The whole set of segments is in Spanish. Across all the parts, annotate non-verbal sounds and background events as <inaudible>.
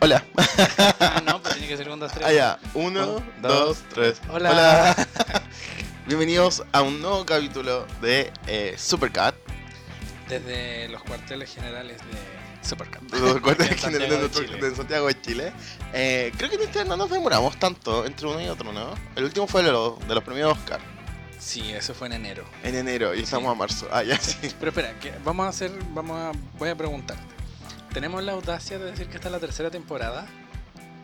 Hola. Ah, no, pues tiene que ser un, dos, tres. Ah, ya. Uno, Un, dos, dos, tres. Hola. <laughs> Bienvenidos a un nuevo capítulo de eh, Supercat. Desde los cuarteles generales de Supercat. de los cuarteles <laughs> generales de, Chile. Santiago de Chile. Eh, creo que en este no nos demoramos tanto entre uno y otro, ¿no? El último fue de los, de los premios Oscar Sí, eso fue en enero. en enero y estamos a marzo. Ah, ya <laughs> sí. Pero espera, que vamos a hacer, vamos a, voy a preguntarte. ¿Tenemos la audacia de decir que esta es la tercera temporada?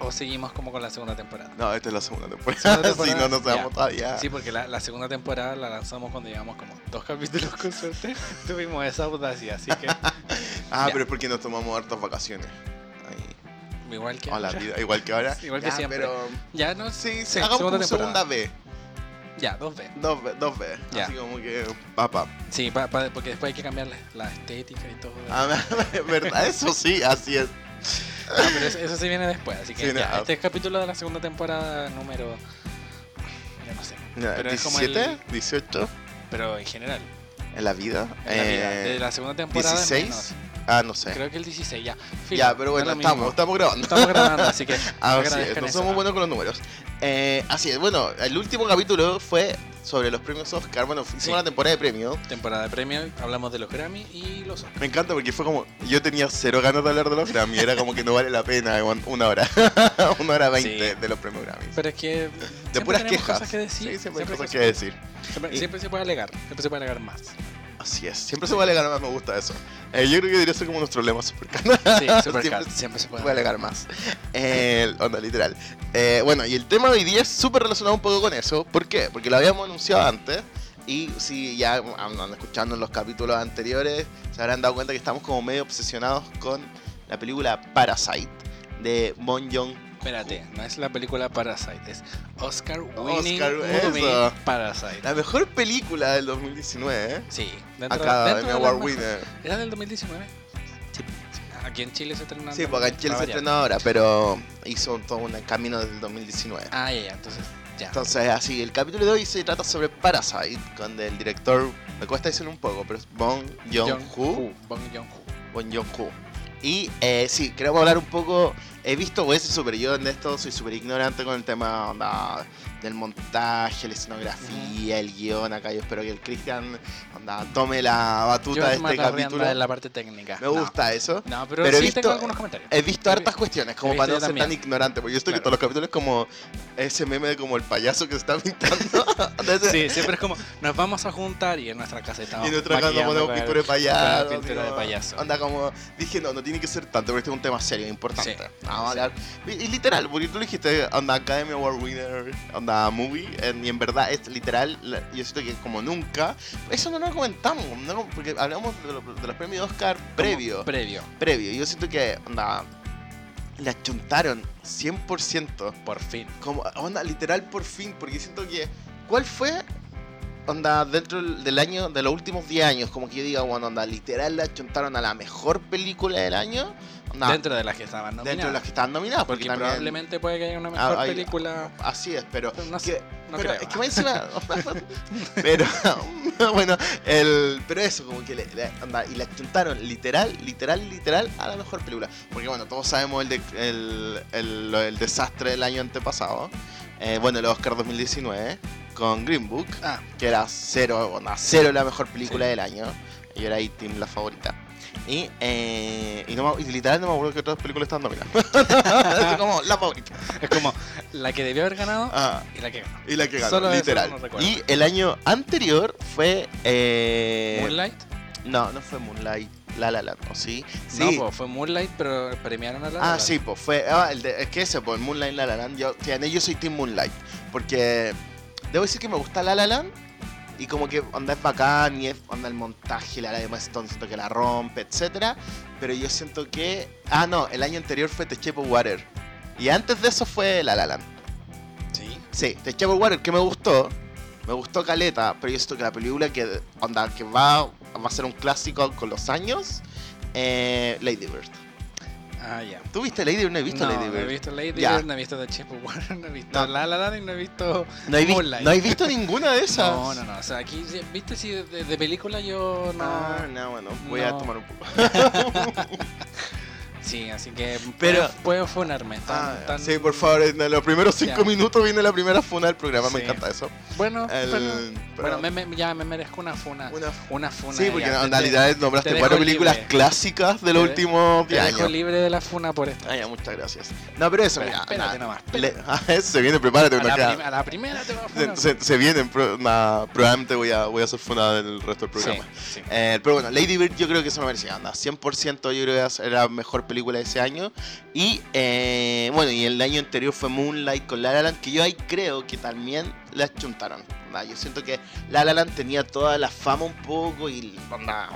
¿O seguimos como con la segunda temporada? No, esta es la segunda temporada. Segunda <laughs> sí, temporada, no nos sabemos todavía. Sí, porque la, la segunda temporada la lanzamos cuando llevamos como dos capítulos con suerte. <laughs> Tuvimos esa audacia, así que <laughs> ah, ya. pero es porque nos tomamos hartas vacaciones. Ahí. igual que A la ahora. vida, igual que ahora. Igual que siempre. Pero Ya no sí, Sí, hagamos segunda segunda B. Ya, dos veces. Dos, ve- dos veces. Ya. Así como que. Papá. Sí, pa- pa- porque después hay que cambiar la, la estética y todo. Ah, <laughs> ¿verdad? Eso sí, así es. Ah, pero eso, eso sí viene después, así que Sí, ya, no. este es capítulo de la segunda temporada número... Ya no sé, Ya, Pero es como el- 17, 18 pero en general. en la vida. En la vida, Eh, de la segunda temporada en 16. menos. Ah, no sé. Creo que el 16 ya. Filo, ya, pero no bueno, es estamos, estamos grabando. Estamos grabando, así que Ah, <laughs> sí, agradezcan no somos buenos con los números. Eh, así es, bueno, el último capítulo fue sobre los premios Oscar. Bueno, hicimos Sí. una temporada de premios. Temporada de premio, hablamos de los Grammy y los Oscars. Me encanta porque fue como. Yo tenía cero ganas de hablar de los Grammy. Era como que no vale la pena una hora. <laughs> una hora veinte Sí. de los premios Grammy. Pero es que De siempre puras quejas. cosas que decir. Sí, siempre hay siempre cosas hay que decir. Siempre, Y- siempre se puede alegar, siempre se puede alegar más. Así es. Siempre se puede alegar más, me gusta eso. Eh, yo creo que debería ser como nuestro lema Supercat. Sí, <laughs> Supercat, Siempre siempre se puede puede alegar más. Eh, onda, literal. Eh, bueno, y el tema de hoy día es súper relacionado un poco con eso. ¿Por qué? Porque lo habíamos anunciado antes. Y si ya andan escuchando en los capítulos anteriores, se habrán dado cuenta que estamos como medio obsesionados con la película Parasite de Bon Joon. Espérate, no es la película Parasite, es Oscar Winning Oscar, Movie. Parasite. La mejor película del 2019, ¿eh? Sí, dentro, dentro de las Award winner. ¿Era del 2019? Sí. Aquí en Chile se estrenó. Sí, porque en Chile se para variar. estrenó ahora, pero hizo todo un camino desde el 2019. Ah, ya, ya, entonces, ya. Entonces, así, el capítulo de hoy se trata sobre Parasite, con el director, me cuesta decirlo un poco, pero es Bong Joon-ho. Bong Joon-ho. Bong Joon-ho. Y eh, sí, queremos hablar un poco, he visto, a ser súper yo en esto, soy súper ignorante con el tema onda, del montaje, la escenografía, el guion acá, yo espero que el Cristian onda, tome la batuta Yo de este capítulo. en la parte técnica. Me gusta eso. No, no, pero, Pero he sí visto- tengo algunos comentarios. He visto He hartas cuestiones, como he para no ser tan ignorante, porque yo estoy que Claro. todos los capítulos es como ese meme de como el payaso que se está pintando. <laughs> de ese- Sí, siempre es como, nos vamos a juntar y en nuestra casa estamos Y en nuestra casa ponemos pintura de payaso. pintura de payaso. Onda como, dije, no, no tiene que ser tanto, porque este es un tema serio, importante. Sí. Vamos a hablar. Y, y literal, porque tú lo dijiste, onda Academy Award Winner, onda movie, y en verdad es literal, yo siento que como nunca, eso no lo comentamos, no, porque hablamos de, lo- de los premios Oscar previo, Previo, previo, y yo siento que, onda, la chuntaron 100%. por fin. Como, onda, literal por fin, porque siento que. ¿Cuál fue? Onda, dentro del del año, de los últimos 10 años, como que yo diga, bueno, onda, literal la chuntaron a la mejor película del año. Dentro de las que estaban nominadas. dentro de las que estaban nominadas, porque, Porque también. probablemente puede que haya una mejor Ah, hay- película. Así es, pero. No que- sé, no pero creo. es que más encima. <laughs> pero. <laughs> bueno, el. Pero eso, como que le, le- y la chuntaron literal, literal, literal a la mejor película. Porque bueno, todos sabemos el, de- el, el, desastre del año antepasado. Eh, bueno, el Oscar 2019 con Green Book, Ah, que era cero, onda, cero la mejor película Sí. del año. Y era ahí Team la favorita. Y, eh, y, no y literal no me acuerdo que otras películas estaban nominadas. <laughs> Así como la favorita. es como la que debió haber ganado Ah, y la que ganó. y la que ganó, Solo literal. no y el año anterior fue. Eh, Moonlight. No, no fue Moonlight. La La Land, ¿o sí? Sí. No, pues fue Moonlight, pero premiaron a la. ah, La sí, pues fue. ah, el de- es que ese, pues Moonlight La La Land. Yo, yo soy Team Moonlight. Porque debo decir que me gusta La La Land. Y como que onda es bacán y es onda el montaje, la de Emma Stone siento que la rompe, etcétera. Pero yo siento que. Ah, no, el año anterior fue The Shape of Water. Y antes de eso fue La La Land. Sí. Sí, The Shape of Water, que me gustó. Me gustó Caleta, pero yo siento que la película que, onda, que va, va a ser un clásico con los años, eh, Lady Bird. Ah, ya. ¿Tú viste Lady Bird? No he visto no, Lady no Bird. he visto Lady Ya. Bird, no he visto The Water, no he visto No. La La Land y no he visto No he, vi- no he visto ninguna de <laughs> esas. No, no, no. O sea, aquí, viste, si de, de- película yo no. Ah, no, bueno, voy a No. tomar un poco. <laughs> Sí, así que Pero- puedo, funarme. Tan- Ah, tan- sí, por favor, en los primeros cinco Ya. minutos viene la primera funa del programa, me Sí. encanta eso. Bueno, El- bueno, pero- bueno, me- me- ya me merezco una funa. Una- Una funa. Sí, porque ya, en te- realidad nombraste te cuatro películas libre. clásicas de los Te últimos Te 10 dejo años. libre de la funa por. Ah, ya, muchas gracias. No, pero eso, Pero mira, espérate nada, nomás, le- espérate. <laughs> ah, eso se viene, prepárate. A la, prim- a la primera te voy a se, funar. se, se viene, pro- na- probablemente voy a, voy a hacer funada del resto del programa. Sí, sí. Eh, pero bueno, Lady Bird yo creo que eso no merecía, anda, 100% yo creo que era mejor película de ese año. Y eh, bueno, y el año anterior fue Moonlight con La La Land, que yo ahí creo que también la chuntaron. onda, Yo siento que La La Land tenía toda la fama un poco y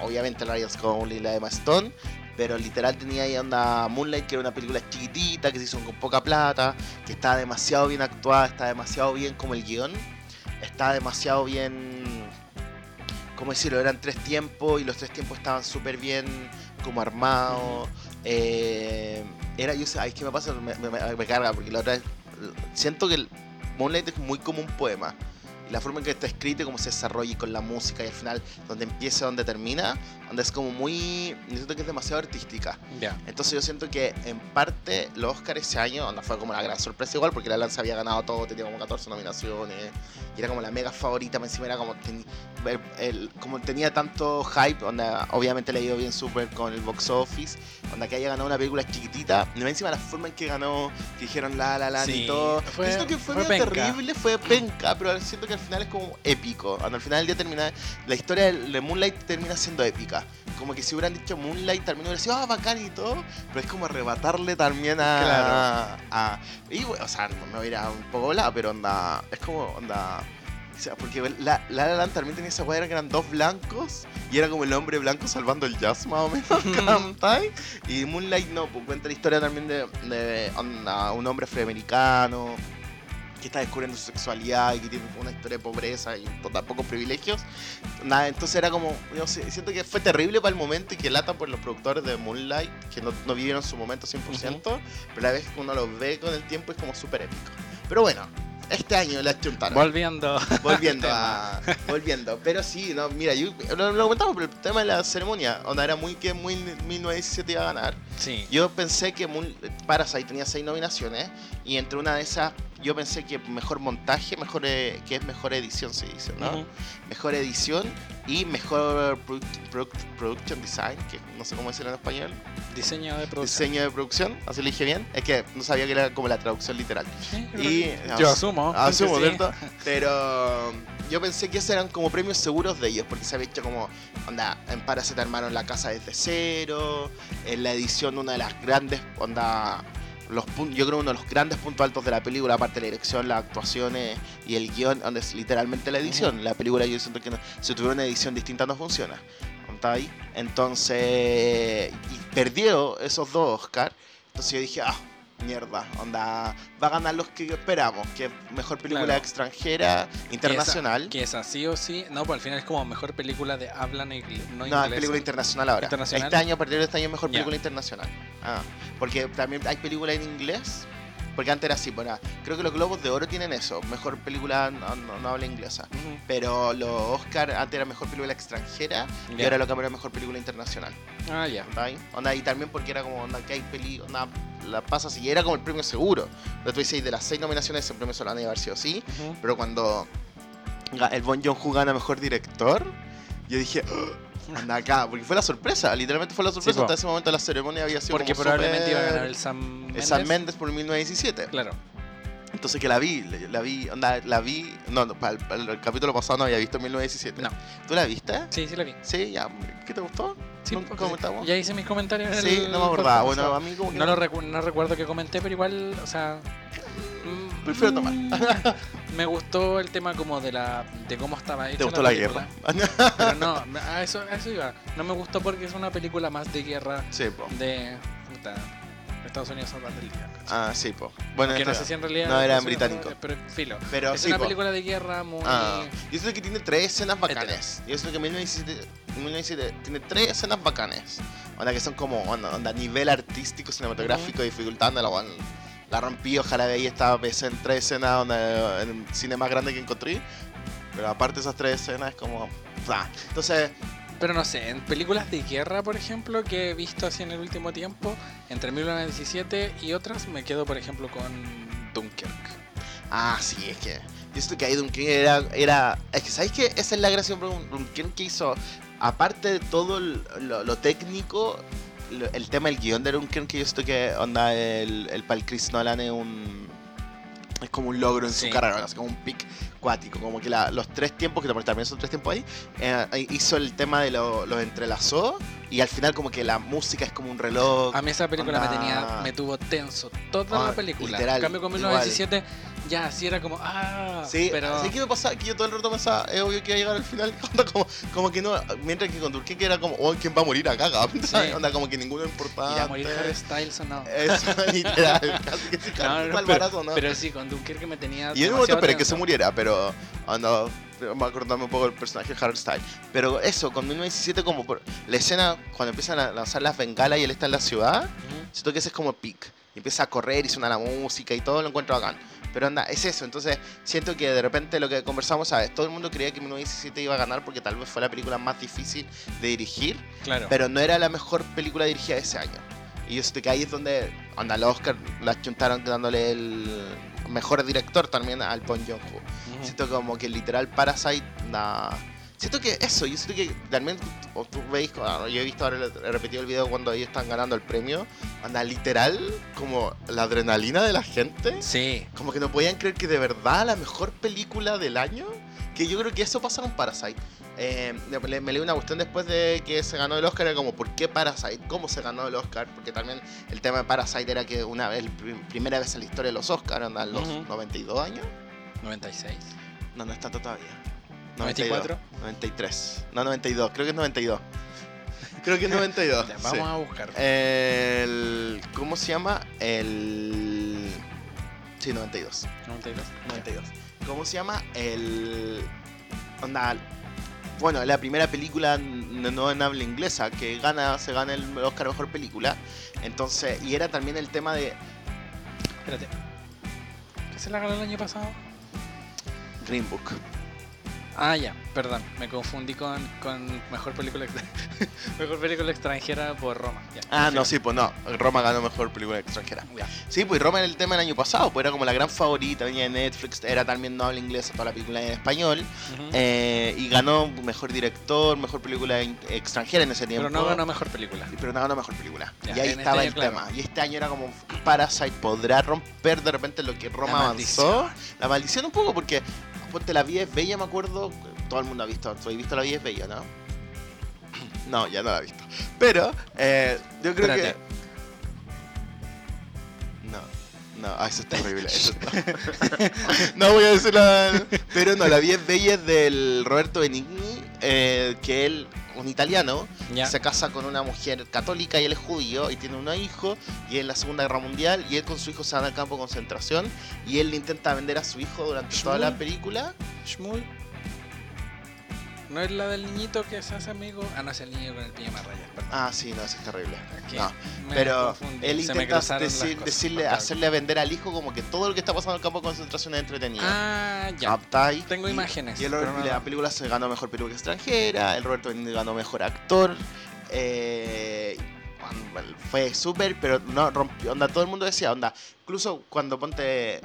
obviamente la Cole y la Emma Stone. Pero literal tenía ahí onda Moonlight, que era una película chiquitita, que se hizo con poca plata, que estaba demasiado bien actuada, estaba demasiado bien como el guion, estaba demasiado bien ¿cómo decirlo? Eran tres tiempos y los tres tiempos estaban súper bien como armados. Eh, era, yo ay, ¿qué me pasa? Me, carga porque la otra vez siento que el Moonlight es muy como un poema. La forma en que está escrito y cómo se desarrolla y con la música y al final donde empieza, donde termina, donde es como muy... Yo siento que es demasiado artística. Ya. Entonces yo siento que en parte los Oscars ese año onda, fue como la gran sorpresa igual porque la Lanza había ganado todo, tenía como 14 nominaciones y era como la mega favorita, encima era como, ten- el- el- como tenía tanto hype, onda, obviamente le ha ido bien súper con el box office, onda que haya ganado una película chiquitita, y encima la forma en que ganó, que dijeron la la la Sí, y todo, fue- siento que fue, fue medio terrible, fue penca, pero siento que al final es como épico, onda, al final del día termina, la historia de Moonlight termina siendo épica. Como que si hubieran dicho Moonlight también hubiera sido ah, bacán y todo, pero es como arrebatarle también a. Claro. a- y o sea, me voy a ir a un poco volada, pero onda. Es como onda. O sea, porque la, la La Land también tenía esa cuadra que eran dos blancos y era como el hombre blanco salvando el jazz más o menos. <laughs> Y Moonlight no, pues cuenta la historia también de, de onda, un hombre afroamericano que está descubriendo su sexualidad y que tiene una historia de pobreza y pocos privilegios. Nada, entonces era como, yo sé, siento que fue terrible para el momento y que lata por los productores de Moonlight, que no, no vivieron su momento 100%, pero a la vez que uno los ve con el tiempo es como súper épico. Pero bueno, este año la chuntaron. Volviendo. volviendo <laughs> a volviendo pero sí no mira yo lo, lo comentamos pero el tema de la ceremonia onda era muy que muy 1917 iba a ganar Sí. yo pensé que Moon- Parasite tenía seis nominaciones y entre una de esas yo pensé que mejor montaje mejor eh, que es mejor edición se dice no mejor edición y mejor produ- produ- production design que no sé cómo decirlo en español Diseño de producción. diseño de producción así lo dije bien es que no sabía que era como la traducción literal Sí, y yo asumo. Asumo, sí. ¿cierto? Pero yo pensé que esos eran como premios seguros de ellos, porque se había hecho como, onda, en Parasite armaron la casa desde cero, en la edición una de las grandes, onda, los yo creo uno de los grandes puntos altos de la película, aparte de la dirección, las actuaciones y el guion, donde es literalmente la edición. La película yo siento que no- si tuviera una edición distinta no funciona. Entonces, perdió esos dos Oscar. Entonces yo dije, ah, mierda, onda, va a ganar los que esperamos, que es mejor película Claro. extranjera, internacional. Que es así o sí. No, pues al final es como mejor película de habla no, ingle- no No, es película internacional ahora. Internacional. Este año, a partir de este año, es mejor película internacional. Ah, porque también hay películas en inglés. Porque antes era así, bueno, creo que los Globos de Oro tienen eso, mejor película no, no- no habla inglesa. Ujú. Pero los Oscar antes era mejor película extranjera y ahora lo cambiaron a mejor película internacional. Ah, ya. Onda, y también porque era como, onda, que hay peli, onda, la pasa así, era como el premio seguro. Lo tú dices, de las seis nominaciones, ese premio solo han de haber sido sí. Ujú. Pero cuando el Bon Joon-ho gana mejor director, yo dije, "Ugh, <gasps> anda acá, porque fue la sorpresa, literalmente fue la sorpresa. po. Hasta ese momento la ceremonia había sido Porque como probablemente iba a ganar el Sam el Mendes. Sam Mendes por 1917. Claro. Entonces que la vi, la, vi, onda, la vi, no, no, para el, para el capítulo pasado no había visto 1917. No. ¿Tú la viste? Sí, sí la vi. Sí, ya, ¿qué te gustó? Sí, ¿Cómo- pues, cómo estamos? Ya hice mis comentarios en Sí, el no me acordaba. Bueno, pasado. a mí como que No, lo recu- no recuerdo que comenté, pero igual, o sea... mm, Prefiero tomar. Me gustó el tema como de la de cómo estaba hecha ¿Te gustó la, guerra? Pero no, a eso, a eso iba. No me gustó porque es una película más de guerra sí, po. de puta, Estados Unidos salvando el día. Ah, sí, po. Bueno, que no este- sé si en realidad no, era Estados Unidos británico. salva- Pero filo. Pero es sí, una po. película de guerra muy Ah, yo siento que tiene tres escenas bacanes. Yo siento que 1917, 1917 tiene tres escenas bacanes. Onda que son como onda, onda, nivel artístico, cinematográfico, la weón. La rompí, ojalá de ahí estaba en tres escenas onda, en el cine más grande que encontré. Pero aparte de esas tres escenas es como. Entonces, Pero no sé, en películas de guerra, por ejemplo, que he visto así en el último tiempo, entre 1917 y otras, me quedo, por ejemplo, con Dunkirk. Ah, sí, es que. Yo que ahí Dunkirk era. Es que, ¿sabéis qué? Esa es la gracia de Dunkirk que hizo. Aparte de todo lo, técnico, el tema del guion de Dunkirk, que yo que onda el, el pal Chris Nolan es un. Es como un logro en Sí. su carrera, es como un pic cuático. Como que la- los tres tiempos, que también son tres tiempos ahí, eh, hizo el tema de lo- los entrelazó. Y al final, como que la música es como un reloj. A mí esa película me tenía, me tuvo tenso toda Ah, la película. literal, en cambio con igual. 1917 ya así era como, ah, Sí, pero así que me pasaba que yo todo el rato pensaba, es obvio que iba a llegar al final, <laughs> onda como, como que no, mientras que con Durkin que era como, oh, ¿quién va a morir acá? Sí. Onda como que ninguno importaba. irá a morir Harry Styles o no. Eso, <laughs> literal, casi que se No, no, pero, ¿no? pero sí, con Dunkirk me tenía y en un momento esperé que se muriera, pero anda, me acordarme un poco del personaje de Harry Styles. Pero eso, con 1917 como por, la escena cuando empiezan a lanzar las bengalas y él está en la ciudad, Ujú. Siento que ese es como pic. Y empieza a correr y suena la música y todo lo encuentro bacán. Pero anda, es eso. Entonces, siento que de repente lo que conversamos, ¿sabes? Todo el mundo creía que 1917 iba a ganar porque tal vez fue la película más difícil de dirigir. Claro. Pero no era la mejor película dirigida de ese año. Y yo siento que ahí es donde, anda, los Oscar la chuntaron dándole el mejor director también al Bon Joon-ho. Siento como que literal Parasite, na... Siento que eso, yo siento que también, o tú veis, ah, yo he visto ahora, he repetido el video cuando ellos están ganando el premio, anda literal como la adrenalina de la gente, Sí, como que no podían creer que de verdad la mejor película del año, que yo creo que eso pasa con Parasite. Eh, le- me leí una cuestión después de que se ganó el Oscar, era como, ¿por qué Parasite? ¿Cómo se ganó el Oscar? Porque también el tema de Parasite era que una vez, prim- primera vez en la historia de los Oscars, andan los Ujú. 92 años. 96. No, no es tanto todavía. 94. 93. No, 92. Creo que es 92. Creo que es 92. <laughs> Ya, sí. vamos a buscar. El... ¿Cómo se llama? El... Sí, 92. 92. 92. ¿Cómo se llama? El... Onda... Bueno, la primera película no en habla inglesa que gana, se gana el Oscar Mejor Película. Entonces, y era también el tema de Espérate. ¿Qué se la ganó el año pasado? Green Book. Ah, ya, perdón, me confundí con, con mejor película <laughs> mejor película extranjera por Roma. Ya, Ah, no, sí, pues no. Roma ganó Mejor Película Extranjera. Ya. Sí, pues Roma era el tema del año pasado, pues era como la gran favorita, venía de Netflix, era también no habla inglesa, toda la película en español, eh, y ganó mejor director, mejor película extranjera en ese tiempo. Pero no ganó mejor película. Sí, Pero no ganó mejor película. Ya, y ahí este estaba el claro. tema. Y este año era como Parasite podrá romper de repente lo que Roma La avanzó. La maldición un poco, porque ponte la vida es bella, me acuerdo. Todo el mundo ha visto, tú has visto la vida es bella, ¿no? <clears throat> No, ya no la he visto. Pero eh, yo creo Espérate. que. No, no, ah, eso es terrible. eso no. <laughs> No voy a decir la. Pero no, la vida es bella es del Roberto Benigni, eh, que él, un italiano, se casa con una mujer católica y él es judío y tiene un hijo y en la Segunda Guerra Mundial y él con su hijo se van al campo de concentración y él le intenta vender a su hijo durante toda la película. Shmuel. ¿No es la del niñito que se hace amigo? Ah, no, es el niño con el pijama rayas, perdón. Ah, sí, no, eso es terrible. Que No, pero él intenta decir- cosas, decirle, hacerle vender al hijo como que todo lo que está pasando en el campo de concentración es entretenido. Ah, ya. Ahí. Tengo Y- imágenes, Y el- no- la película se ganó mejor película extranjera, el Roberto Benigni ganó mejor actor. eh, fue súper, pero no rompió. Onda, todo el mundo decía, onda. Incluso cuando ponte.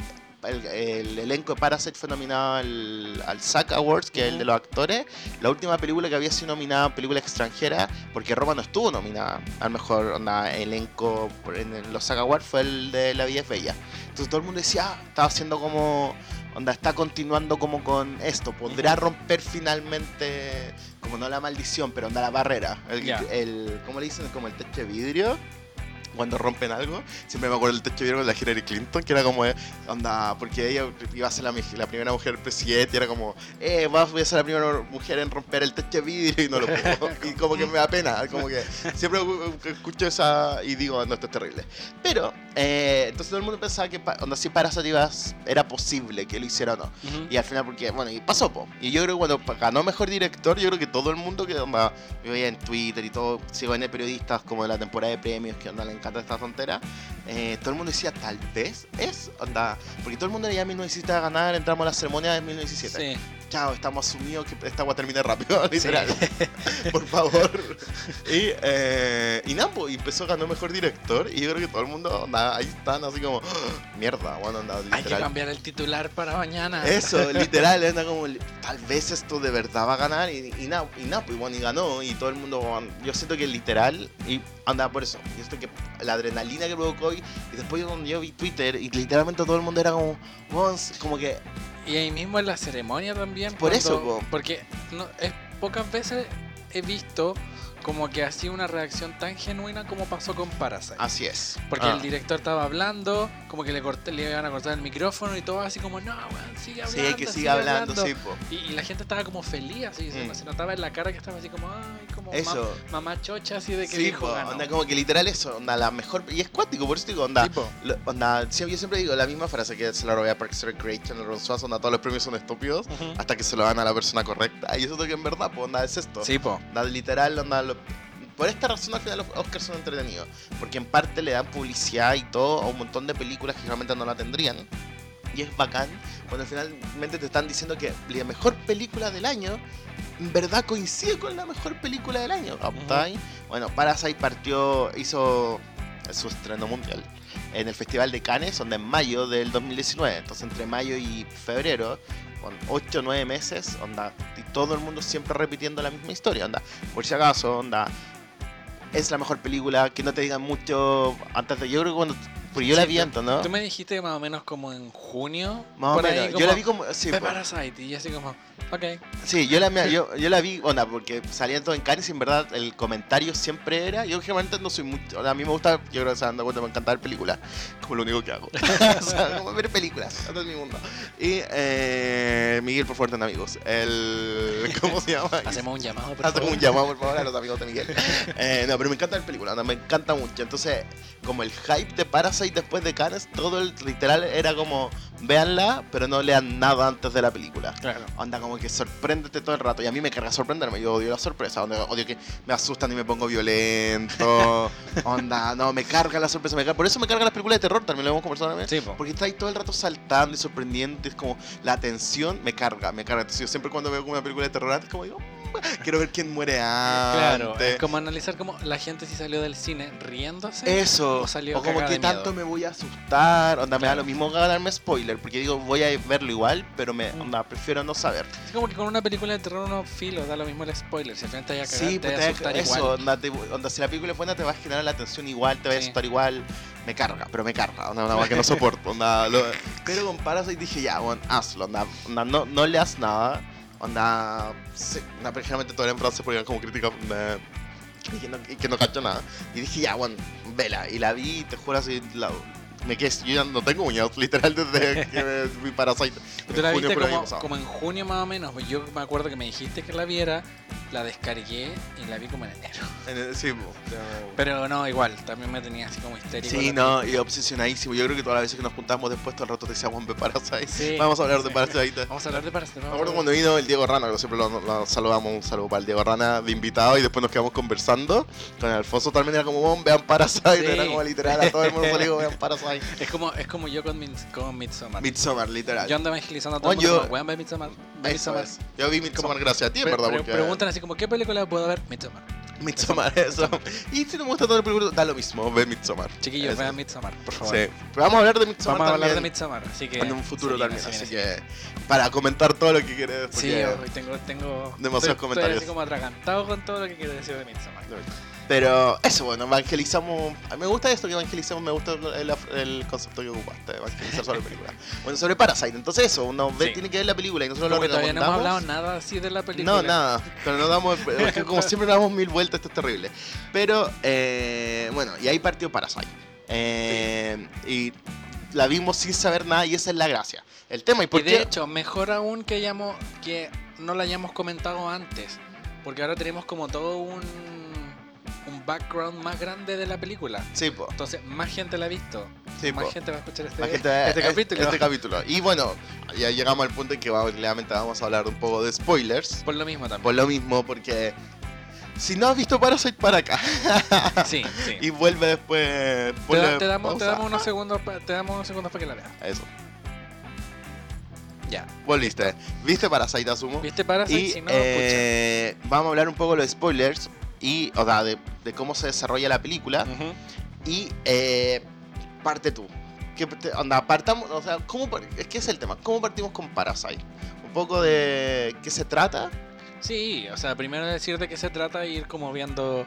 El, el elenco de Parasite fue nominado al, al SAG Awards, que es el de los actores. La última película que había sido nominada película extranjera, porque Roma no estuvo nominada al mejor onda, elenco en los SAG Awards, fue el de La Vida es Bella. Entonces todo el mundo decía, ah, estaba haciendo como. Onda, está continuando como con esto. Podrá romper finalmente, como no la maldición, pero onda la barrera. El, Ya. el- ¿Cómo le dicen? Como el techo de vidrio. Cuando rompen algo, siempre me acuerdo del techo con la Hillary Clinton, que era como, eh, onda, porque ella iba a ser la, primera mujer presidente, y era como, eh, voy a ser la primera mujer en romper el techo de vidrio, y no lo puedo. <laughs> y como que me da pena, como que siempre escucho esa y digo, no, esto es terrible. Pero, eh, entonces todo el mundo pensaba que, onda, si Parasite era posible que lo hiciera o no. Y al final, porque, bueno, y pasó, po. Y yo creo que cuando ganó mejor director, yo creo que todo el mundo que onda, yo veía en Twitter y todo, sigo en periodistas como de la temporada de premios, que onda le encanta esta tontera, eh, todo el mundo decía, tal vez es, onda, porque todo el mundo ya 1917 a ganar, entramos a la ceremonia de 1917. Sí. Chao, estamos asumidos que esta agua termine rápido, <laughs> literal. <laughs> Por favor. Y, eh, y nada, pues, y empezó a ganar mejor director. Y yo creo que todo el mundo, anda, ahí están así como, "Ah, mierda, bueno, anda, Hay que literal. cambiar el titular para mañana. Eso, <laughs> literal, anda como, tal vez esto de verdad va a ganar. Y, y nada, y nada, pues bueno, y ganó. Y todo el mundo, yo siento que literal, y anda por eso. Y esto que la adrenalina que provocó. Y, y después cuando yo vi Twitter, y literalmente todo el mundo era como, "Weón, como que Y ahí mismo en la ceremonia también. Por eso, po. Porque no, es, pocas veces he visto como que así una reacción tan genuina como pasó con Parasite. así es. Porque Ah. el director estaba hablando, como que le, corté, le iban a cortar el micrófono y todo así como, no, weón, sigue hablando. Sí, que siga hablando, sí, po. Y, y la gente estaba como feliz, así, se- Mm. se notaba en la cara que estaba así como, ay, como Eso. ma- mamá chocha, así de que Sí, dijo, po, onda como que literal eso, onda la mejor y es cuático, por eso digo, onda, Sí, po. lo- onda, yo siempre digo la misma frase que se la robé a Parks and Recreation, el Ron Swanson, onda todos los premios son estúpidos hasta que se lo dan a la persona correcta y eso es lo que en verdad, pues onda es esto. Sí, po. Onda, literal, onda, lo- por esta razón al final los Oscars son entretenidos, porque en parte le dan publicidad y todo a un montón de películas que realmente no la tendrían. Y es bacán cuando finalmente te están diciendo que la mejor película del año en verdad coincide con la mejor película del año. ¿captai? Bueno, Parasite partió, hizo su estreno mundial en el Festival de Cannes, donde en mayo del 2019. Entonces entre mayo y febrero, 8 o 9 meses, onda, y todo el mundo siempre repitiendo la misma historia, onda. Por si acaso, onda, es la mejor película, que no te digan mucho antes de... Yo creo que cuando... Porque yo Sí, la vi antes, ¿no? Tú me dijiste más o menos como en junio. Más o menos. Yo la vi como... Sí, "Ve po. Parasite", y así como, ok. Sí, yo la, yo, yo la vi, onda, porque salían todo en Cannes y en verdad el comentario siempre era. Yo generalmente no soy mucho. A mí me gusta, yo creo que se cuenta, me encanta ver películas, como lo único que hago. <laughs> o sea, como ver películas, todo mi mundo. Y eh, Miguel, por favor, ten amigos. El. ¿Cómo se llama? <laughs> Hacemos un llamado, por Hacemos favor. un llamado, por favor, a los amigos de Miguel. Eh, no, pero me encanta ver películas, onda, me encanta mucho. Entonces, como el hype de Parasite después de Cannes, todo el literal era como, véanla, pero no lean nada antes de la película. Claro. Onda como que sorpréndete todo el rato. Y a mí me carga sorprenderme. Yo odio la sorpresa. Onda, odio que me asustan y me pongo violento. <laughs> Onda, no, me carga la sorpresa. Me carga- Por eso me carga las películas de terror. También lo hemos conversado vez. Sí, po. Porque está ahí todo el rato saltando y sorprendiendo. Es como la tensión me carga, me carga. Entonces yo siempre cuando veo como una película de terror antes, como digo, "Mm, quiero ver quién muere Claro, antes. es como analizar cómo la gente si salió del cine riéndose. Eso, O salió o como que tanto me voy a asustar, onda me da Claro. lo mismo ganarme spoiler, porque digo voy a verlo igual, pero me, Mm. prefiero no saber. Es como que con una película de terror uno filo, da lo mismo el spoiler. Si al final te vaya a cagar, Sí, te pues vaya a asustar eso, igual. onda, te- onda, si la película es buena te va a generar la atención igual, te va a Sí. asustar igual, me carga, pero me carga, onda, una cosa que no <laughs> soporto, onda, lo- pero con Parasite dije ya, bueno, hazlo, onda, onda, no, no le das nada, onda, sí, onda, generalmente todo era en francés porque como crítica onda, y que no, y que no cacho nada, y dije ya, bueno, vela, y la vi, te juro así, la, me quedé, yo ya no tengo uñas, literal, desde que vi <laughs> Parasite. Tú la viste como, en junio más o menos. Yo me acuerdo que me dijiste que la viera, la descargué y la vi como en enero. En el- sí. Pero no, igual, también me tenía así como histérico. Sí, no, y obsesionadísimo. Yo creo que todas las veces que nos juntamos después todo el rato te decíamos de Parasite. Sí, Vamos a hablar de. Parasite. Vamos a hablar de Parasite. Me acuerdo cuando vino el Diego Rana, que siempre lo, lo saludamos, un saludo para el Diego Rana de invitado y después nos quedamos conversando. Con Alfonso también era como, "Bon, vean Parasite, Sí. era como literal, a todo el mundo <laughs> salió, vean Parasite. Es como, es como yo con, con Midsommar. Midsommar, literal. Yo ando evangelizando a todo el mundo. Weón, ve Midsommar. Ve Midsommar. es. Yo vi Midsommar gracias a ti, en verdad, pre- porque... Preguntan así como, ¿qué película puedo ver? Midsommar. Midsommar, <laughs> eso. Y si no me gusta todo el película, da lo mismo, ve Midsommar. Chiquillos, vean Midsommar, por favor. Sí. Pero vamos a hablar de Midsommar Vamos a hablar de Midsommar, así que... en un futuro viene, también, así que... Para comentar todo lo que quieres. Sí, hoy tengo, tengo Demasiados estoy- comentarios. Estoy así como atragantado con todo lo que quiero decir de Midsommar. Pero eso, bueno, evangelizamos. Me gusta esto que evangelizamos, me gusta el, el concepto que ocupaste, evangelizar sobre película. Bueno, sobre Parasite, entonces eso, uno ve, Sí. tiene que ver la película y nosotros Como lo que todavía no hemos hablado recomendamos. nada así de la película. No, nada, pero no damos, <laughs> es que como siempre damos mil vueltas, esto es terrible. Pero, eh, bueno, y ahí partió Parasite. Eh, y la vimos sin saber nada y esa es la gracia. El tema, ¿y por Y de qué? hecho, mejor aún que, hayamos, que no la hayamos comentado antes. Porque ahora tenemos como todo un, un background más grande de la película. Sí, po, Entonces, más gente la ha visto. sí, más po. gente va a escuchar este, gente- este capítulo. Este capítulo. Y bueno, ya llegamos al punto en que obviamente vamos a hablar un poco de spoilers. Por lo mismo también. Por lo mismo, porque si no has visto Parasite, para acá. Sí, sí. <laughs> y vuelve después. Te, ponle da- te damos, te pausa. damos unos segundos pa- te damos unos segundos para que la veas. Eso. Ya. Volviste. ¿Viste Parasite, asumo? ¿Viste Parasite? Y si no, eh, vamos a hablar un poco de los spoilers y, o sea, de, de cómo se desarrolla la película. pucha. Ujú. Y eh, parte tú. ¿Qué te- onda, partamos, o sea, ¿cómo, es que es el tema. ¿Cómo partimos con Parasite? Un poco de qué se trata. Sí, o sea, primero decir de qué se trata e ir como viendo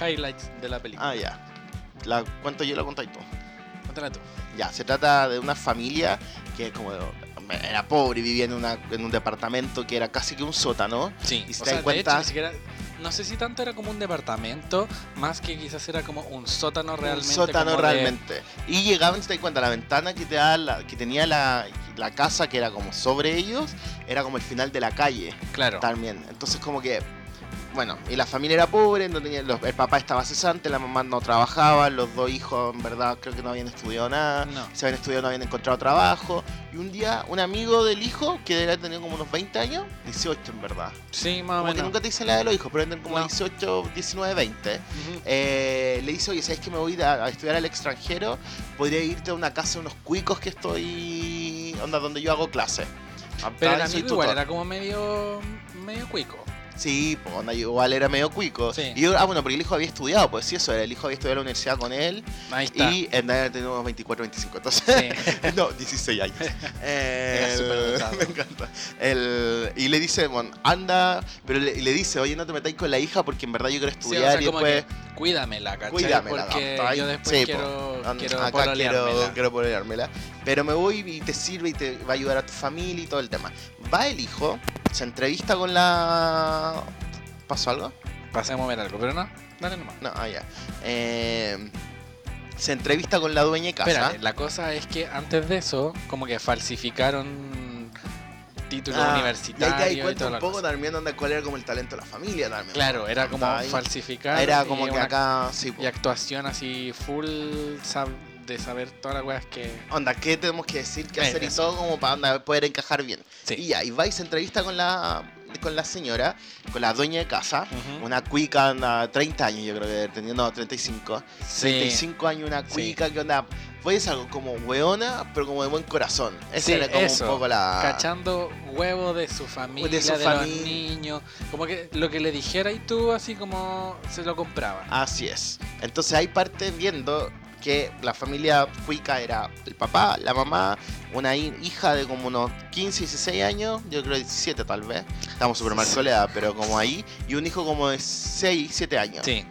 highlights de la película. Ah, ya. La cuento yo, la contáis tú. Cuéntala tú. Ya, se trata de una familia que como era pobre y vivía en, una, en un departamento que era casi que un sótano. Sí, Y si o sea, cuenta- de hecho, ni siquiera... No sé si tanto era como un departamento, más que quizás era como un sótano realmente. un sótano de- realmente. Y llegaban, si te das cuenta, la ventana que, te da la, que tenía la, la casa que era como sobre ellos, era como el final de la calle Claro. también. Entonces como que, bueno, y la familia era pobre, no tenía, los- el papá estaba cesante, la mamá no trabajaba, los dos hijos en verdad creo que no habían estudiado nada. No. se habían estudiado, no habían encontrado trabajo. Y un día, un amigo del hijo, que debe tener como unos 20 años, 18 en verdad. Sí, más o menos. nunca te dice la de los hijos, pero tienen como No. 18, 19, 20. Ujú. Eh, le dice, oye, ¿sabes que me voy a, a estudiar al extranjero? Podría irte a una casa de unos cuicos que estoy. onda, donde yo hago clase. Pero el Ah, amigo igual tutor". era como medio medio cuico. Sí, pues onda, igual era medio cuico. Sí. Y yo, ah, bueno, porque el hijo había estudiado, pues sí, eso era. El hijo había estudiado en la universidad con él. Ahí está. Y en realidad tenía unos 24, 25. Entonces. Sí. <laughs> No, 16 años. Era <laughs> me encanta. El- y le dice, bueno, anda, pero le, dice, oye, no te metáis con la hija porque en verdad yo quiero Sí, o estudiar sea, y después que cuídamela, ¿cachai? Cuídamela, Porque yo después Sí, quiero, acá quiero, quiero pololeármela. Pero me voy y te sirve y te va a ayudar a tu familia y todo el tema. Va el hijo, se entrevista con la... ¿Pasó algo? Pasemos a ver algo, pero no, dale nomás. No, ah, ya. Eh, se entrevista con la dueña de casa. Espérate, la cosa es que antes de eso, como que falsificaron títulos Ah, universitarios Y ahí te cuenta un poco cosa. también donde cuál era como el talento de la familia también. Claro, era como falsificar Era como que acá, sí, y actuación así full sab- de saber todas las weas que... onda, ¿qué tenemos que decir, qué hacer y todo como para onda, poder encajar bien? Sí. Y ya, y va y se entrevista con la, con la señora, con la dueña de casa, una cuica, anda, 30 años yo creo que tenía, no, 35. Sí. 35 años, una cuica que onda, pues algo como weona, pero como de buen corazón. Esa Sí, era como eso, un poco la... Cachando huevo de su familia, de, De su los familia. niños. Como que lo que le dijera y tú así como se lo compraba. Así es. Entonces ahí parte viendo que la familia cuica era el papá, la mamá, una hi- hija de como unos 15, 16 años, yo creo 17 tal vez. Estamos súper mal con la edad, pero como ahí. Y un hijo como de 6, 7 años. Sí.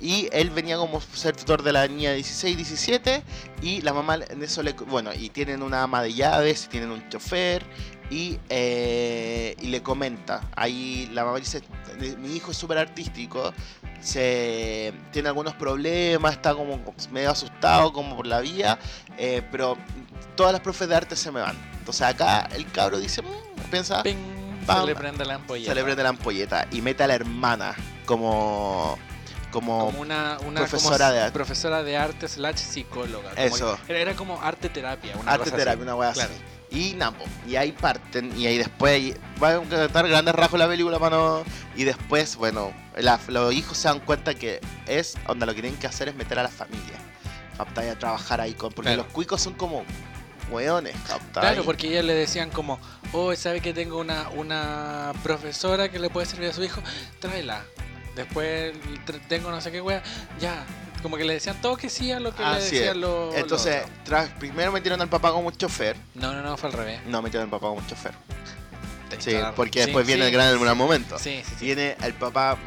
Y él venía como ser tutor de la niña de 16, 17. Y la mamá en eso le... Bueno, y tienen una ama de llaves, tienen un chofer. Y, eh, y le comenta. Ahí la mamá dice, mi hijo es súper artístico. Se tiene algunos problemas, está como medio asustado como por la vía. eh, pero todas las profes de arte se me van. Entonces acá el cabro dice, "Mm", piensa, Ping, se le prende la ampolleta. se le prende la ampolleta. Y mete a la hermana como... Como, como una, una profesora como de arte. profesora de arte slash psicóloga. Como Eso. Era, era como arte terapia. Una arte terapia, así. una wea Claro. así. Y Napo. Y ahí parten. Y ahí después ahí va a cantar grandes rasgos la película, mano. Y después, bueno, la- los hijos se dan cuenta que es donde lo que tienen que hacer es meter a la familia. ¿Captai? A trabajar ahí con. Porque Claro. los cuicos son como weones, ¿captai? Claro, porque ellas le decían como, oh, sabe que tengo una, una profesora que le puede servir a su hijo, tráela. Después tengo no sé qué wea, ya. Como que le decían todo que sí a lo que le Así decían es. los. Entonces, tras, primero metieron al papá como un chofer. No, no, no, fue al revés. No metieron al papá como un chofer. Tenés Sí, toda la- porque sí, después viene el gran gran momento. Sí, sí, sí. Viene el papá,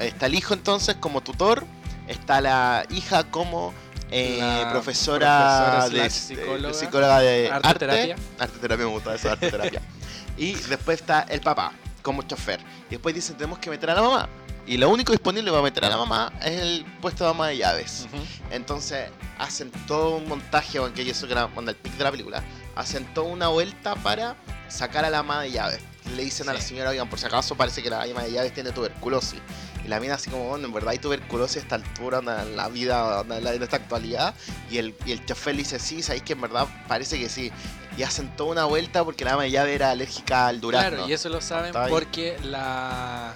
está el hijo entonces como tutor, está la hija como eh, La profesora, profesora de, slash de- psicóloga. psicóloga de Arte arte. terapia. Arte terapia me gusta eso, arte terapia. <laughs> y después está el papá como chofer. Y después dicen tenemos que meter a la mamá. Y lo único disponible para meter a la mamá es el puesto de mamá de llaves. Entonces hacen todo un montaje, aunque yo eso que era cuando el pic de la película, hacen toda una vuelta para sacar a la ama de llaves. Le dicen a la señora, oigan, por si acaso parece que la ama de llaves tiene tuberculosis. Y la mina así como, bueno, en verdad hay tuberculosis a esta altura, en la vida, en la- en esta actualidad. Y el, y el chofer le dice, sí, sabéis que en verdad parece que sí. Y hacen toda una vuelta porque la ama de llave era alérgica al durazno. Claro, y eso lo saben porque la,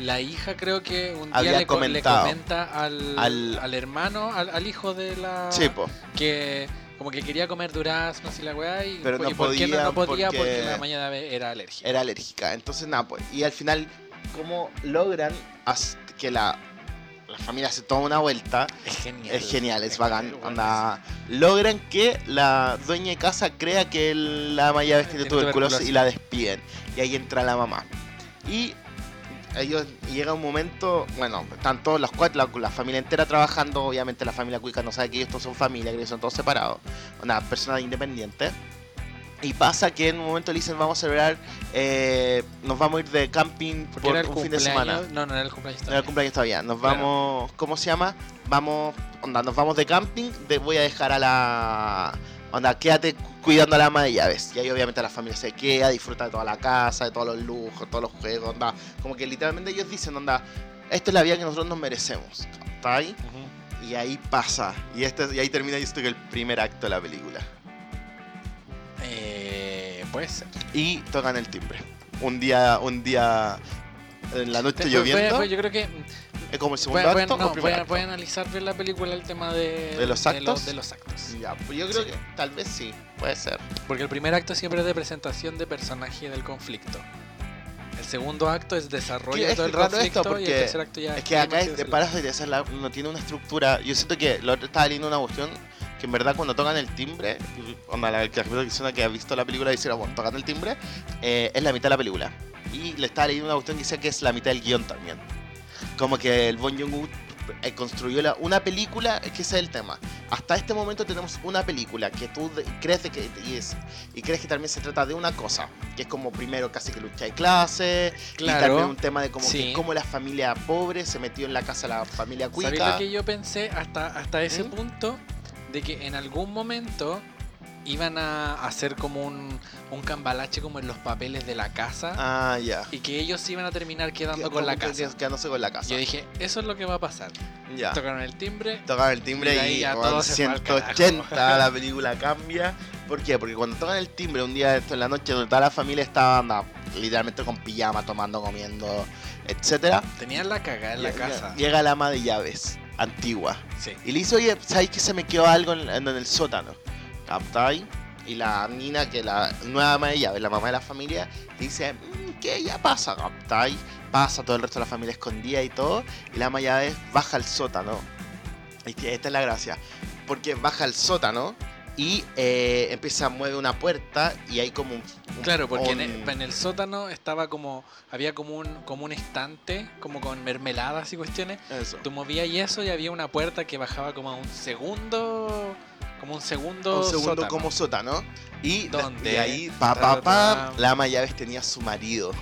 la hija creo que un día Había le, comenta al, al- al hermano, al, al hijo de la... Sí, po. que como que quería comer duraznos y la weá y, Pero no y qué no, no podía podía porque, porque la mañana era alérgica. Era alérgica. Entonces, nada, pues. Y al final, ¿cómo logran que la, la familia se tome una vuelta? Es genial. Es genial, es Es bacán. bueno, Onda, logran que la dueña de casa crea que la ama llaves tiene tuberculosis. y la despiden. Y ahí entra la mamá. Y ellos llega un momento, bueno, están todos los cuatro, la, la familia entera trabajando. Obviamente la familia cuica no sabe que ellos todos son familia, que ellos son todos separados. Una persona independiente. Y pasa que en un momento le dicen vamos a celebrar, eh, nos vamos a ir de camping Porque por un fin de semana. No, no era el cumpleaños. No era todavía. el cumpleaños todavía. Nos Claro. vamos. ¿Cómo se llama? Vamos. Onda, nos vamos de camping. De, voy a dejar a la. Onda, quédate cu- cuidando a la ama de llaves. Y ahí obviamente la familia se queda, disfruta de toda la casa, de todos los lujos, todos los juegos, onda. Como que literalmente ellos dicen, onda, esta es la vida que nosotros nos merecemos. ¿Está ahí? Y ahí pasa. Y, este, y ahí termina, yo que el primer acto de la película. Eh, puede ser. Y tocan el timbre. Un día, un día en la noche lloviendo. fue- fue- yo creo que es como el segundo acto. o no, analizar bien la película el tema de, ¿De los actos? de los actos. Ya, pues yo creo Sí. que tal vez sí, puede ser. Porque el primer acto siempre es de presentación de personaje del conflicto. El segundo acto es desarrollo es todo el conflicto esto, y porque el tercer acto ya Es que acá es de para paras de hacer la- no tiene una estructura. Yo siento que lo otro estaba leyendo una cuestión que en verdad cuando tocan el timbre, onda, la persona que ha visto la película dice, bueno, tocan el timbre, eh, es la mitad de la película. Y le estaba leyendo una cuestión que dice que es la mitad del guion también. Como que el Bon Joon-ho eh, construyó la- una película, es que ese es el tema. Hasta este momento tenemos una película que tú de- crees de que y, es, y crees que también se trata de una cosa, que es como primero casi que lucha de clase, y Claro. también un tema de como Sí. que cómo la familia pobre se metió en la casa la familia ¿Sabéis cuica. lo que yo pensé hasta, hasta ese ¿Mm? punto? De que en algún momento iban a hacer como un, un cambalache como en los papeles de la casa Ah, ya. y que ellos iban a terminar quedando Que- con la casa. Quedándose con la casa. Yo dije, eso es lo que va a pasar. ya. Tocaron el timbre, Tocan el timbre Y de ahí y, ya weón, todo se fue al 180 la película cambia. ¿Por qué? Porque cuando tocan el timbre un día esto en la noche donde toda la familia estaba anda, literalmente con pijama, tomando, comiendo, etcétera. tenían la cagada en la llega- casa. Llega la ama de llaves, antigua. Sí. Y le dice, oye, ¿sabes que se me quedó algo en, en el sótano? ¿Captai? Y la Nina, que la nueva ama de la mamá de la familia, dice, "Mm, ¿qué ya pasa? ¿Captai? Pasa todo el resto de la familia escondida y todo. Y la ama de baja al sótano. Y esta es la gracia. Porque baja al sótano y eh, empieza a mover una puerta y hay como un... un- Claro, porque en el, en el sótano estaba como, había como un, como un estante, como con mermeladas y cuestiones. Eso. Tú movías y eso y había una puerta que bajaba como a un segundo, como un segundo, un segundo sótano. como sótano. Y, y ahí, pa, pa, la ama de llaves tenía a su marido.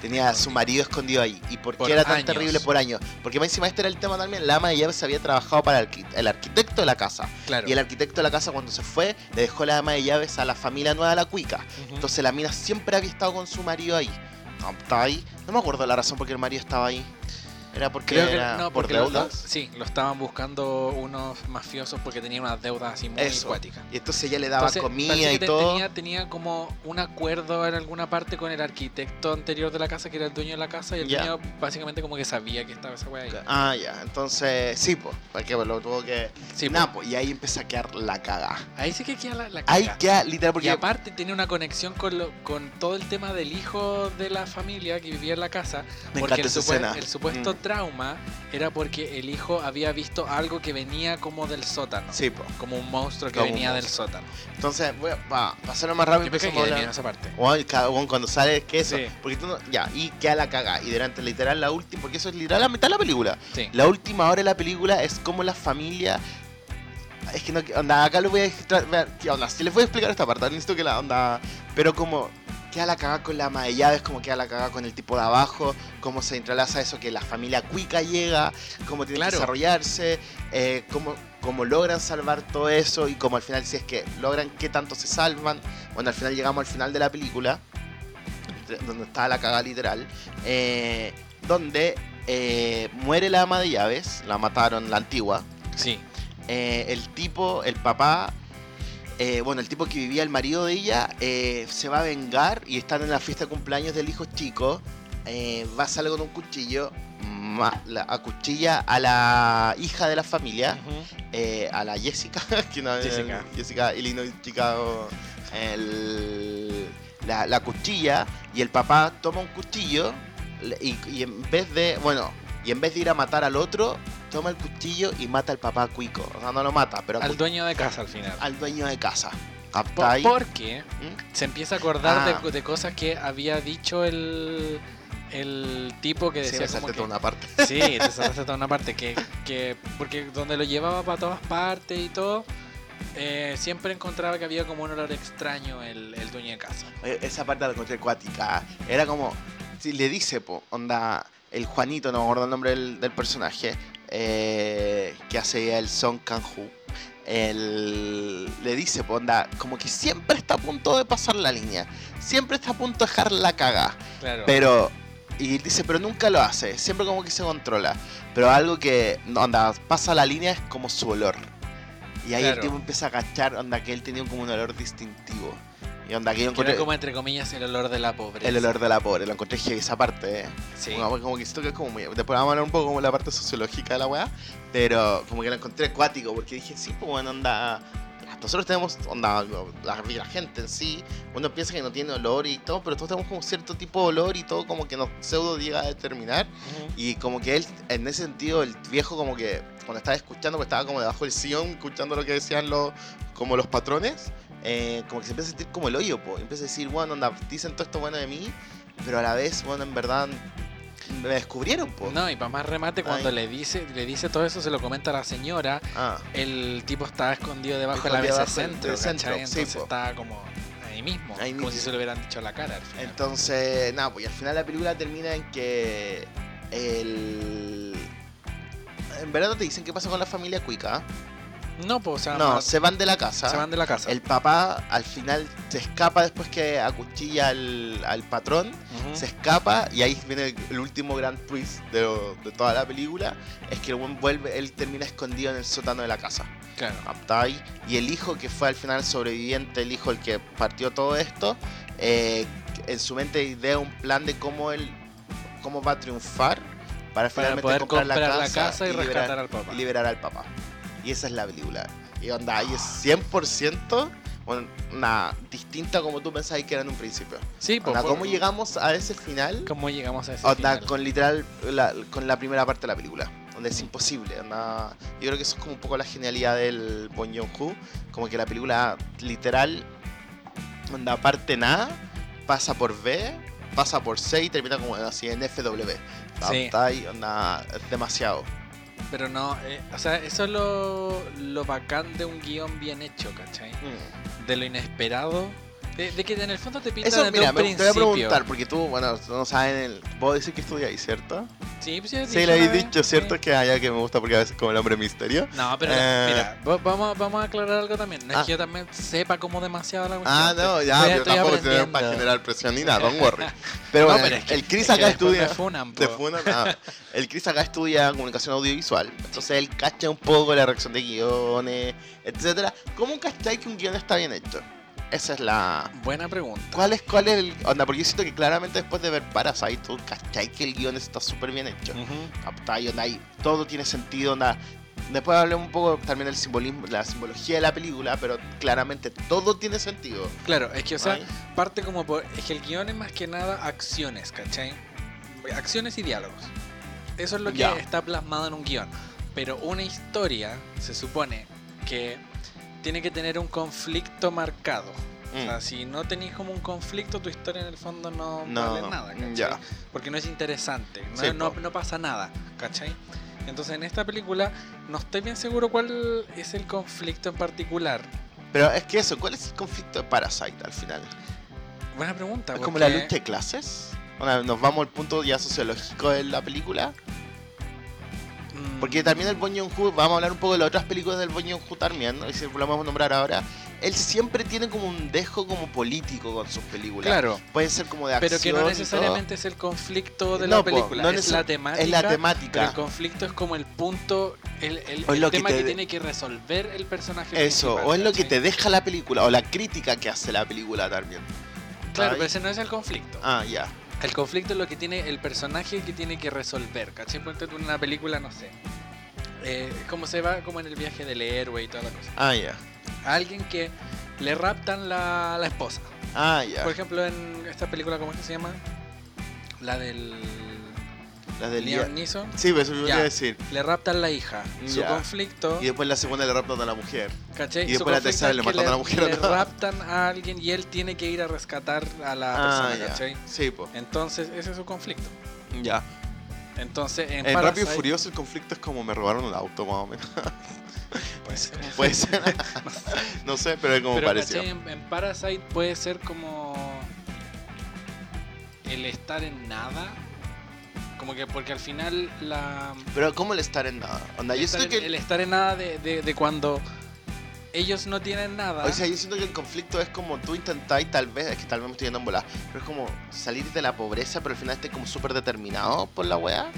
Tenía a su marido escondido ahí. ¿Y por qué Por era tan años. terrible por años? Porque más encima este era el tema también. La ama de llaves había trabajado para el, el arquitecto de la casa. Claro. Y el arquitecto de la casa cuando se fue, le dejó la ama de llaves a la familia nueva de la cuica. Entonces la mina siempre había estado con su marido ahí. No, estaba ahí. No me acuerdo la razón por qué el marido estaba ahí. Era porque Creo que era no, por porque lo, lo- deudas. sí, lo estaban buscando unos mafiosos porque tenían unas deudas así muy Eso. cuáticas. Y entonces ella le daba Entonces, comida y te- todo. Tenía, tenía como un acuerdo en alguna parte con el arquitecto anterior de la casa, que era el dueño de la casa, y el Ya. dueño básicamente como que sabía que estaba esa wea ahí. Ah, ya. Entonces, sí, pues. Porque pues, lo tuvo que. Sí, Nah, po. pues, y ahí empieza a quedar la caga. ahí sí que queda la, la Ahí caga. queda literal Y porque. aparte tiene una conexión con, lo- con todo el tema del hijo de la familia que vivía en la casa. Me porque encanta el, esa supue- escena. el supuesto Mm. Trauma era porque el hijo había visto algo que venía como del sótano. Sí. Como un monstruo que Como venía del sótano. Entonces, voy a, pa, pa hacerlo más rápido Yo hablar- miedo esa parte. Cada- cuando sale que eso. Sí. Porque tú no. Ya, y queda la caga. Y durante literal la última. Porque eso es literal la mitad de la película. Sí. La última hora de la película es como la familia. Es que no. Onda, acá lo voy a. extra- ver, ¿Qué onda? Si les voy a explicar esta parte, necesito que la onda. Pero como. Queda la cagada con la ama de llaves, como queda la cagada con el tipo de abajo, cómo se entrelaza eso que la familia cuica llega, cómo tiene Claro. que desarrollarse, eh, cómo, cómo logran salvar todo eso y como al final si es que logran qué tanto se salvan. Bueno, al final llegamos al final de la película, donde está la cagada literal, eh, donde eh, muere la ama de llaves, la mataron la antigua, Sí. eh, el tipo, el papá, eh, bueno, el tipo que vivía el marido de ella, eh, se va a vengar y están en la fiesta de cumpleaños del hijo chico. eh, va a salir con un cuchillo, ma- la acuchilla a la hija de la familia, a la Jessica, <laughs> que no, Jessica. Jessica Illinois, Chicago, el- la, la cuchilla y el papá toma un cuchillo y en vez de, bueno, y en vez de ir a matar al otro, toma el cuchillo y mata al papá cuico. O sea, no lo mata, pero Al dueño de casa al final. al dueño de casa. Po- ¿Captai? Porque ¿Mm? se empieza a acordar Ah. de, de cosas que había dicho el, el tipo que Sí, decía me como que- toda una parte. <laughs> Sí, te <laughs> saltaste toda una parte que, que porque donde lo llevaba para todas partes y todo, eh, siempre encontraba que había como un olor extraño el, el dueño de casa. Oye, Esa parte la encontré acuática. Era como, si le dice, po, onda, el Juanito, no me acuerdo el nombre del, del personaje, eh, que hace el Song Kang-ho. Le dice, po, onda, como que siempre está a punto de pasar la línea. Siempre está a punto de dejar la caga. Claro. Pero, y dice, pero nunca lo hace. Siempre como que se controla. Pero algo que, onda, pasa la línea es como su olor. Y ahí el tipo empieza a cachar, onda, que él tenía como un olor distintivo. Y onda, que yo encontré era como entre comillas el olor de la pobreza. el olor de la pobre. Lo encontré heavy esa parte. eh. Sí. Como, como que siento que es como muy... Después vamos a hablar un poco como la parte sociológica de la weá. Pero como que lo encontré acuático. Porque dije, sí, pues bueno, onda... Nosotros tenemos, onda, la, la gente en sí, uno piensa que no tiene olor y todo, pero todos tenemos como cierto tipo de olor y todo como que nos pseudo llega a determinar. Ujú. Y como que él, en ese sentido, el viejo como que cuando estaba escuchando, pues estaba como debajo del sillón, escuchando lo que decían los, como los patrones, eh, como que se empieza a sentir como el hoyo, po. Empieza a decir, bueno, onda, dicen todo esto bueno de mí, pero a la vez, bueno, en verdad, me descubrieron, po. No, y para más remate, cuando Ay. le dice le dice todo eso, se lo comenta a la señora. Ah, El tipo estaba escondido debajo de la del- Centro, del centro, sí, Entonces po. estaba como ahí mismo, Ahí como mismo. si se lo hubieran dicho a la cara al final. entonces, nada, pues y al final la película termina en que el... En verdad no te dicen qué pasa con la familia Cuica. No, pues, o sea, No, más- se van de la casa. se van de la casa. El papá al final se escapa después que acuchilla al, al patrón. Se escapa y ahí viene el, el último gran twist de, de toda la película. Es que el buen vuelve, él termina escondido en el sótano de la casa. Claro. ¿Captai? Y el hijo que fue al final sobreviviente, el hijo el que partió todo esto, eh, en su mente idea un plan de cómo él cómo va a triunfar para, Para finalmente poder comprar, comprar la la casa, liberar- al y liberar al papá. Y esa es la película. Y onda, ahí es 100% bueno, una distinta como tú pensabas que era en un principio. Sí, pues, Onda, por- ¿Cómo llegamos a ese final? ¿Cómo llegamos a ese Onda, final? con literal, la- con la primera parte de la película. Donde es Mm. imposible. onda, yo creo que eso es como un poco la genialidad del Bon Joon-ho. Como que la película literal, onda, parte en A, pasa por B, pasa por C y termina como así en FW. Sí. ¿Captai? Onda, es demasiado. Pero no, eh, o sea, eso es lo, lo bacán de un guion bien hecho, ¿cachai? De lo inesperado. De, de que en el fondo te pintan Eso, mira, un me, te voy a principio. preguntar, porque tú, bueno, no saben, el, puedo decir que estudiáis, ¿cierto? Sí, pues sí, he Sí, lo habéis dicho, ¿cierto? sí. Que allá que me gusta porque a veces como el hombre misterio. No, pero Eh. mira, va- vamos, vamos a aclarar algo también. No es Ah. que yo también sepa como demasiado la cuestión. Ah, no, ya, pero tampoco se para generar presión ni nada, don't worry. <laughs> Pero No, bueno, pero es que- el Chris es acá estudia. me funan, Te funan, ah, <laughs> El Chris acá estudia comunicación audiovisual. Entonces él cacha un poco la reacción de guiones, etcétera. ¿Cómo cachai que un guion está bien hecho? Esa es la. Buena pregunta. ¿Cuál es, cuál es el. Onda, porque yo siento que claramente después de ver Parasite, tú cachai que el guion está súper bien hecho. Captai, onda, ahí todo tiene sentido, onda. Después hablé un poco también del simbolismo, la simbología de la película, pero claramente todo tiene sentido. Claro, es que, o sea, Ay. parte como por. Es que el guion es más que nada acciones, ¿cachai? Acciones y diálogos. Eso es lo que Ya. está plasmado en un guion. Pero una historia se supone que tiene que tener un conflicto marcado. O sea, Mm. si no tenéis como un conflicto, tu historia en el fondo no, No, vale nada, ¿cachai? ya. Porque no es interesante, no, Sí, no, po. no pasa nada, ¿cachai? Entonces en esta película no estoy bien seguro cuál es el conflicto en particular. Pero es que eso, ¿cuál es el conflicto de Parasite al final? Buena pregunta. ¿Es como la lucha de clases? Onda, Nos vamos al punto ya sociológico de la película. Mm, Porque también el Bon Joon-ho, vamos a hablar un poco de las otras películas del Bon Joon-ho también, ¿no? y si lo vamos a nombrar ahora. Él siempre tiene como un dejo como político con sus películas. Claro, Puede ser como de acción pero que no necesariamente es el conflicto de No, la película, no es la temática. Es la Pero temática. el conflicto es como el punto, el, el- el lo que tema te que, tiene que resolver el personaje. Eso, o es lo que ¿cachai? te deja la película, o la crítica que hace la película también. Claro, Ay. pero ese no es el conflicto. Ah, ya. El conflicto es lo que tiene el personaje que tiene que resolver, ¿cachai? Tú en una película, no sé. Eh, como se va como en el viaje del héroe y toda la cosa. Ah, ya. A alguien que le raptan la, la esposa. Ah, ya. Por ejemplo, en esta película, ¿cómo es que se llama? La del... Las del Liam. Neeson. Sí, eso me iba a decir. Le raptan la hija. Su Ya. conflicto, Y después la segunda le raptan a la mujer. ¿cachai? y después la tercera le matan a la mujer Le raptan a alguien y él tiene que ir a rescatar a la Ah, persona, ya. ¿cachai? Sí, pues. Entonces, ese es su conflicto. Ya. Entonces, en, En Rápido y Parasite- Furioso el conflicto es como me robaron el auto, más o menos. <laughs> Puede ser. Puede ser. no sé, pero es como Pero pareció. ¿cachai? En, en Parasite puede ser como el estar en nada. Como que porque al final la Pero ¿cómo el estar en nada? Onda, el, yo estar que... el estar en nada de, de- de cuando ellos no tienen nada. O sea, yo siento que el conflicto es como tú intentáis, tal vez, es que tal vez me estoy yendo en volar, pero es como salir de la pobreza, pero al final estés como súper determinado por la weá.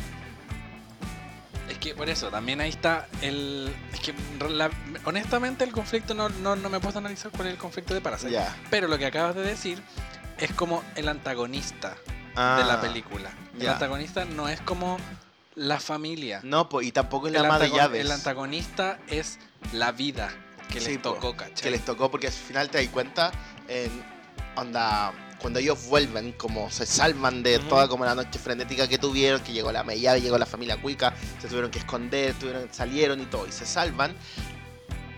Es que por eso, también ahí está el... Es que la- honestamente el conflicto no, no, no me he puesto a analizar cuál es el conflicto de Parasite. Ya. Pero lo que acabas de decir es como el antagonista Ah, de la película. El ya. antagonista no es como la familia. No, pues, y tampoco es la el, antagon- llaves. el antagonista es la vida que Sí, les po, tocó, ¿cachai? que les tocó porque al final te das cuenta en onda cuando ellos vuelven como se salvan de toda como la noche frenética que tuvieron que llegó la media llegó la familia cuica se tuvieron que esconder tuvieron salieron y todo y se salvan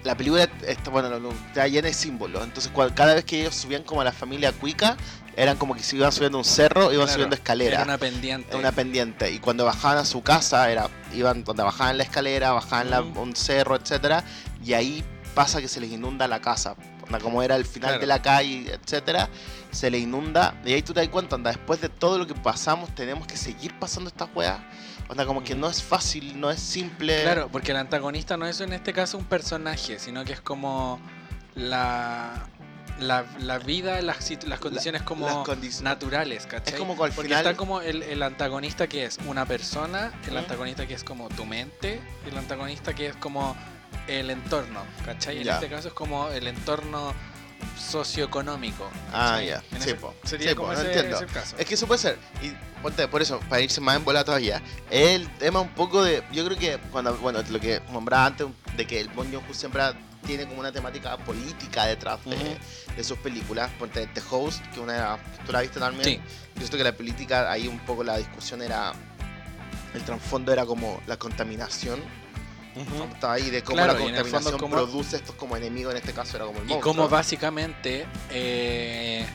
la película está bueno no, no, está llena de símbolos entonces cada vez que ellos subían como a la familia cuica eran como que se iban subiendo un cerro iban Claro, subiendo Era escaleras una pendiente. una pendiente. Y cuando bajaban a su casa era iban donde bajaban la escalera bajaban la- un cerro etcétera y ahí pasa que se les inunda la casa. Como era el final Claro. de la calle etcétera se le inunda. Y ahí tú te das cuenta onda, después de todo lo que pasamos tenemos que seguir pasando estas weas. Onda como que no es fácil no es simple. Claro, porque el antagonista no es en este caso un personaje, sino que es como la, la, la vida, las, las condiciones como las condiciones naturales, ¿cachai? es como al Porque final está como el, el antagonista que es una persona, el Ujú. antagonista que es como tu mente, y el antagonista que es como el entorno, ¿cachai? En Ya. este caso es como el entorno socioeconómico. ah ya En sí. Sería Sí, como no ese, entiendo. ese caso. Es que eso puede ser. Y ponte, por eso, para irse más en bola todavía, el tema un poco de. Yo creo que cuando, bueno, lo que nombraba antes, de que el Bon Joon-ho siempre tiene como una temática política detrás de, sus películas. Ponte The Host, que una tú la viste también. Sí. Yo siento que la política, ahí un poco la discusión era. El trasfondo era como la contaminación. Estaba ahí de cómo Claro, la y contaminación fondo cómo- produce estos como enemigos, en este caso era como el Y monstruo. como básicamente eh,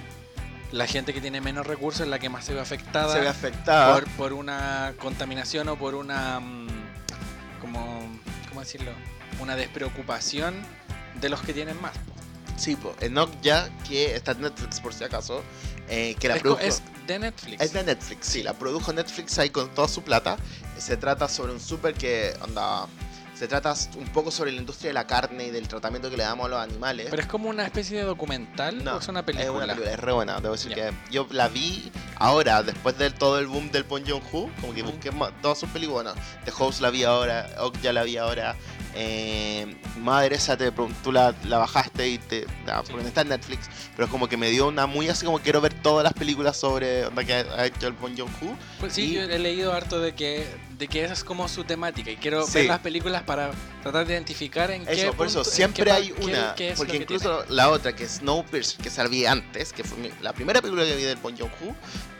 la gente que tiene menos recursos es la que más se ve afectada se ve afectada. por, por una contaminación o por una mm, como ¿cómo decirlo? Una despreocupación de los que tienen más. Sí, pues. Enoch ya, que está en Netflix por si acaso, eh, que la Es, produjo. es de Netflix. Es de Netflix, sí, la produjo Netflix ahí con toda su plata. Se trata sobre un súper que anda. Se trata un poco sobre la industria de la carne y del tratamiento que le damos a los animales. Pero es como una especie de documental no, o es una película. Es una película, es re buena. Debo decir Ya. que yo la vi ahora, después de todo el boom del Bon Joon-ho, como que Ujú. busqué ma- todas sus películas. Bueno, The Host la vi ahora, Ok ya la vi ahora. Eh, Madre esa te tú la, la bajaste y te. Sí. Porque no está en Netflix, pero es como que me dio una muy así como quiero ver todas las películas sobre onda que ha, hecho el Bon Joon-ho. Pues sí, Y- yo he leído harto de que, de que esa es como su temática y quiero Sí. ver las películas para tratar de identificar en qué Eso, por eso, punto- en siempre qué hay qué- una. qué lo porque que incluso la otra, que es Snowpiercer, que salí antes, que fue la primera película que vi del Bon Joon-ho,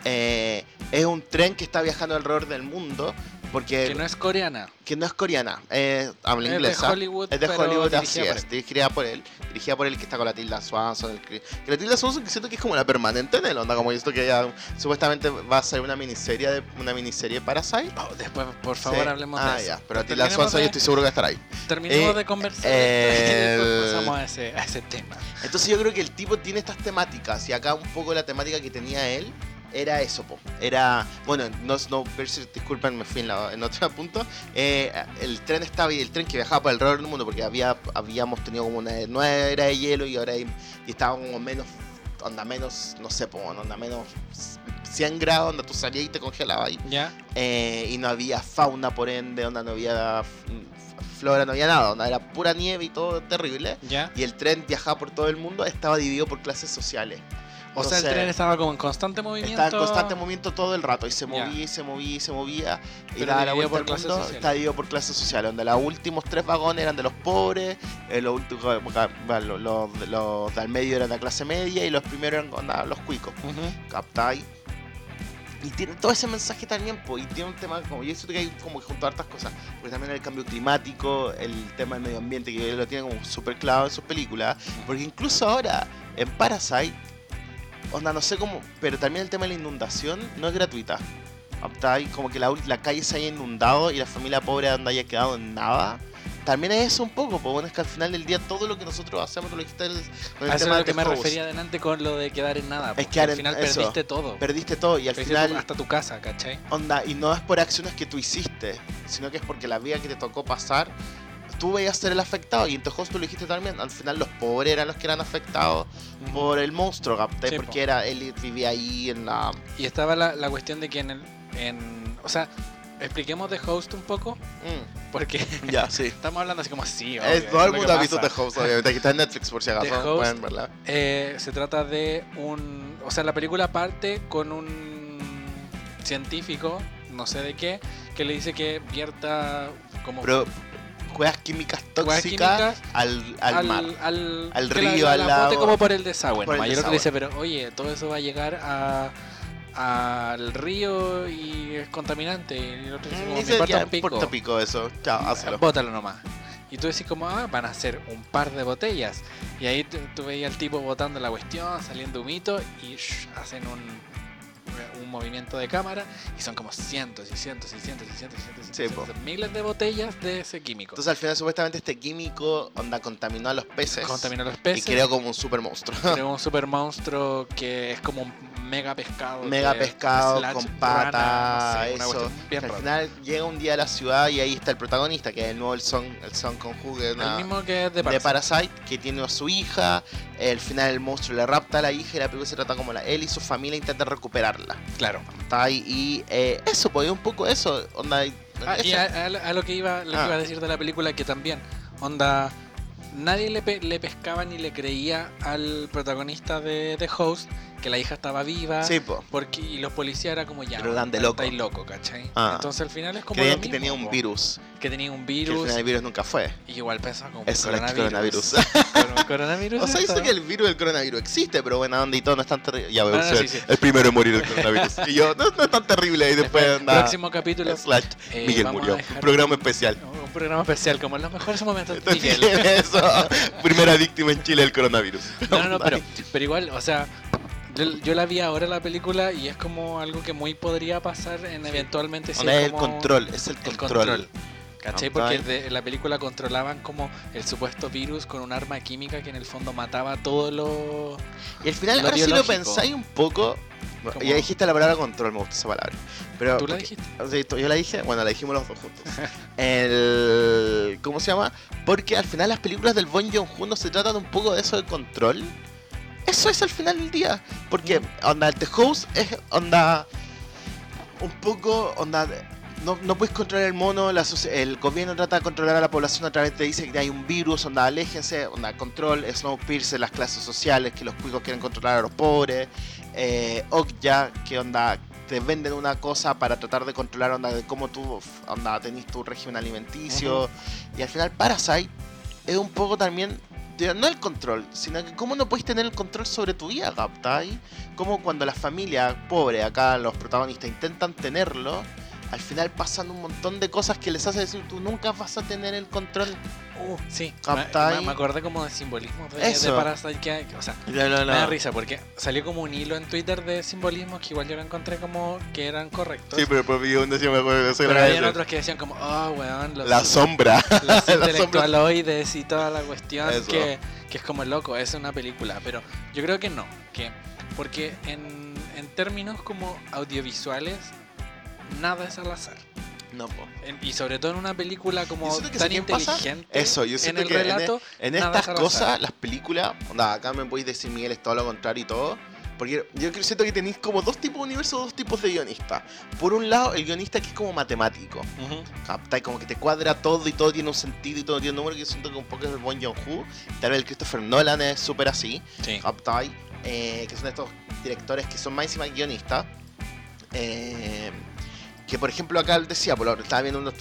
eh, es un tren que está viajando alrededor del mundo. Porque que no es coreana. es coreana, eh, habla Es de inglesa. Hollywood, es de pero Hollywood, así es. Dirigida por él. Dirigida por él que está con la Tilda Swanson. el que que la Tilda Swanson que siento que es como la permanente en él, onda, como esto que ya supuestamente va a ser una miniserie de una miniserie de Parasite. Oh, después, por favor, Sí. hablemos ah, de eso. ya. Pero Tilda terminemos Swanson de- yo estoy seguro que va a estar ahí. Terminemos Eh, de conversar el- y después pasamos a ese, a ese tema. Entonces yo creo que el tipo tiene estas temáticas y acá un poco la temática que tenía él era eso, po. Era, bueno, no Snowpiercer, disculpen, me fui en, la- en otro <laughs> punto. Eh, el tren estaba y el tren que viajaba por alrededor del mundo porque había, habíamos tenido como una nueva era de hielo y ahora hay- y estaba como menos, onda menos, no sé, po, onda menos 100 grados, donde tú salías y te congelabas ahí. Eh, y no había fauna por ende, onda no había flora, no había nada, onda era pura nieve y todo terrible y el tren viajaba por todo el mundo, estaba dividido por clases sociales. O sea, el tren estaba como en constante movimiento. Estaba en constante movimiento todo el rato y se movía y se movía y se movía y daba la vuelta por clases sociales. Está dividido por clases sociales, donde los últimos tres vagones eran de los pobres, eh, los últimos los, los, los de al medio eran de la clase media y los primeros eran los cuicos. Ujú. ¿Captai? Y tiene todo ese mensaje también, pues, y tiene un tema como, yo siento que hay como que junto a hartas cosas, porque también el cambio climático, el tema del medio ambiente, que lo tiene como súper claro en sus películas, porque incluso ahora, en Parasite, onda, no sé cómo, pero también el tema de la inundación no es gratuita. ¿Captai? Como que la, la calle se haya inundado y la familia pobre donde haya quedado en nada. También es eso un poco, pues bueno, es que al final del día todo lo que nosotros hacemos, tú lo dijiste el- con el A eso es tema de lo que The me refería adelante con lo de quedar en nada. porque quedar al en- final eso. perdiste todo. Perdiste todo y al Perdiste final hasta tu casa, ¿cachai? onda, y no es por acciones que tú hiciste, sino que es porque la vida que te tocó pasar, tú veías ser el afectado. Y en tu host tú lo dijiste también, al final los pobres eran los que eran afectados por el monstruo, ¿captai? Sí, porque po. era él vivía ahí en la... Y estaba la, la cuestión de que en el. En, o sea, expliquemos de Host un poco, Mm, porque <laughs> ya, sí. estamos hablando así como así. Es, todo el mundo ha visto The Host, obviamente. Aquí está en Netflix por si The acaso, Host. pueden verla. Eh, se trata de un. O sea, la película parte con un científico, no sé de qué, que le dice que vierta como Pero juegas químicas tóxicas químicas al, al, mar. al, al río, la, al la bote como por el desagüe. Por el le dice, desagüe. pero oye, todo eso va a llegar a al río y es contaminante. Y el otro dice, Mm, como, dice, ya, un pico. pico eso. Chao, hazlo. Bótalo nomás. Y tú decís como, ah, van a ser un par de botellas. Y ahí tú, tú veías al tipo botando la cuestión, saliendo humito y shh, hacen un, un movimiento de cámara y son como cientos y cientos y cientos y cientos y cientos, y Sí, cientos, po. miles de botellas de ese químico. Entonces al final supuestamente este químico onda contaminó a los peces. Contaminó a los Y peces. creó como un super monstruo. creó un super monstruo que es como un mega pescado. Mega que- pescado slash con rana, pata, no sé, una eso. bien al final llega un día a la ciudad y ahí está el protagonista, que es el nuevo el Son, el Son El mismo que es de de Parasite. Parasite, que tiene a su hija. Al final el monstruo le rapta a la hija y la película se trata como la él y su familia intentan recuperarla. Claro. Está ahí y eh, eso, pues un poco eso. Onda, Ah, y a, a- a lo que iba, lo que Ah. iba a decir de la película que también, onda, nadie le, pe- le pescaba ni le creía al protagonista de The Host que la hija estaba viva. sí, po. Porque, y los policías era como ya, Pero de loco. loco, ¿cachai? Ah. Entonces al final es como Creían que tenía un po. virus. Que tenía un Que al virus. final el virus nunca fue. Y igual pensaba como Es el coronavirus. coronavirus. <laughs> Cor- coronavirus. <laughs> O sea, dice que el virus del coronavirus existe, pero buena onda y todo no es tan terrible. Ya veo, Ah, sí, sí. el primero en morir del coronavirus. <laughs> y yo, no, no es tan terrible. Y después anda. Próximo capítulo. Slash, eh, Miguel murió. Un programa especial. Un programa especial, como en los mejores momentos de Miguel. eso. Primera víctima en Chile del coronavirus. No, no, no, pero, pero igual, o sea, yo, yo la vi ahora la película y es como algo que muy podría pasar en eventualmente si Onda, es es el como control, es el el control. control. ¿Cachai? Porque de- en la película controlaban como el supuesto virus con un arma química que en el fondo mataba todo lo... Y al final, Lo ahora si lo biológico. pensáis un poco. Como- Ya dijiste la palabra control, me gusta esa palabra. Pero ¿Tú la dijiste? sea, ¿Yo la dije? Bueno, la dijimos los dos juntos. <laughs> El, ¿Cómo se llama? Porque al final las películas del Bon Joon-ho no se tratan un poco de eso de control. Eso es al final del día. Porque, onda, el The Host es, onda, un poco, onda, no, no puedes controlar el mono, la el gobierno trata de controlar a la población a través de dice que hay un virus, onda, aléjense, onda, control, Snowpiercer, las clases sociales, que los cuicos quieren controlar a los pobres, eh, Okja, que onda, te venden una cosa para tratar de controlar onda de cómo tú onda tenés tu régimen alimenticio y al final Parasite es un poco también no el control, sino que cómo no puedes tener el control sobre tu vida, ¿captai? Como cuando la familia pobre, acá los protagonistas intentan tenerlo, al final pasan un montón de cosas que les hace decir tú nunca vas a tener el control. Uh, sí, me, me acordé como de simbolismo de, de Eso. Parasite que hay, o sea, No, no, me da risa porque salió como un hilo en Twitter de simbolismos que igual yo lo encontré como que eran correctos. Sí, pero por mí un decía me acuerdo de eso, pero ese. otros que decían como, oh, weón, los, La sombra. <laughs> los <laughs> intelectualoides y toda la cuestión Eso. que, que es como loco, es una película, pero yo creo que no, que porque en, en términos como audiovisuales nada es al azar. No, po. En- y sobre todo en una película como tan inteligente Eso, yo en siento el que en e- relato, En nada estas cosas, las películas, onda, acá me podéis decir Miguel es todo lo contrario y todo. Porque yo siento que tenéis como dos tipos de universos, dos tipos de guionistas. Por un lado, el guionista que es como matemático. Ujú. ¿Captai? Como que te cuadra todo y todo tiene un sentido y todo tiene un número. Que yo siento que un poco es el Bon Joon-ho. Tal vez el Christopher Nolan es súper así. Sí. Eh, que son estos directores que son más encima guionistas. eh, que por ejemplo acá decía, por lo- estaba viendo unos-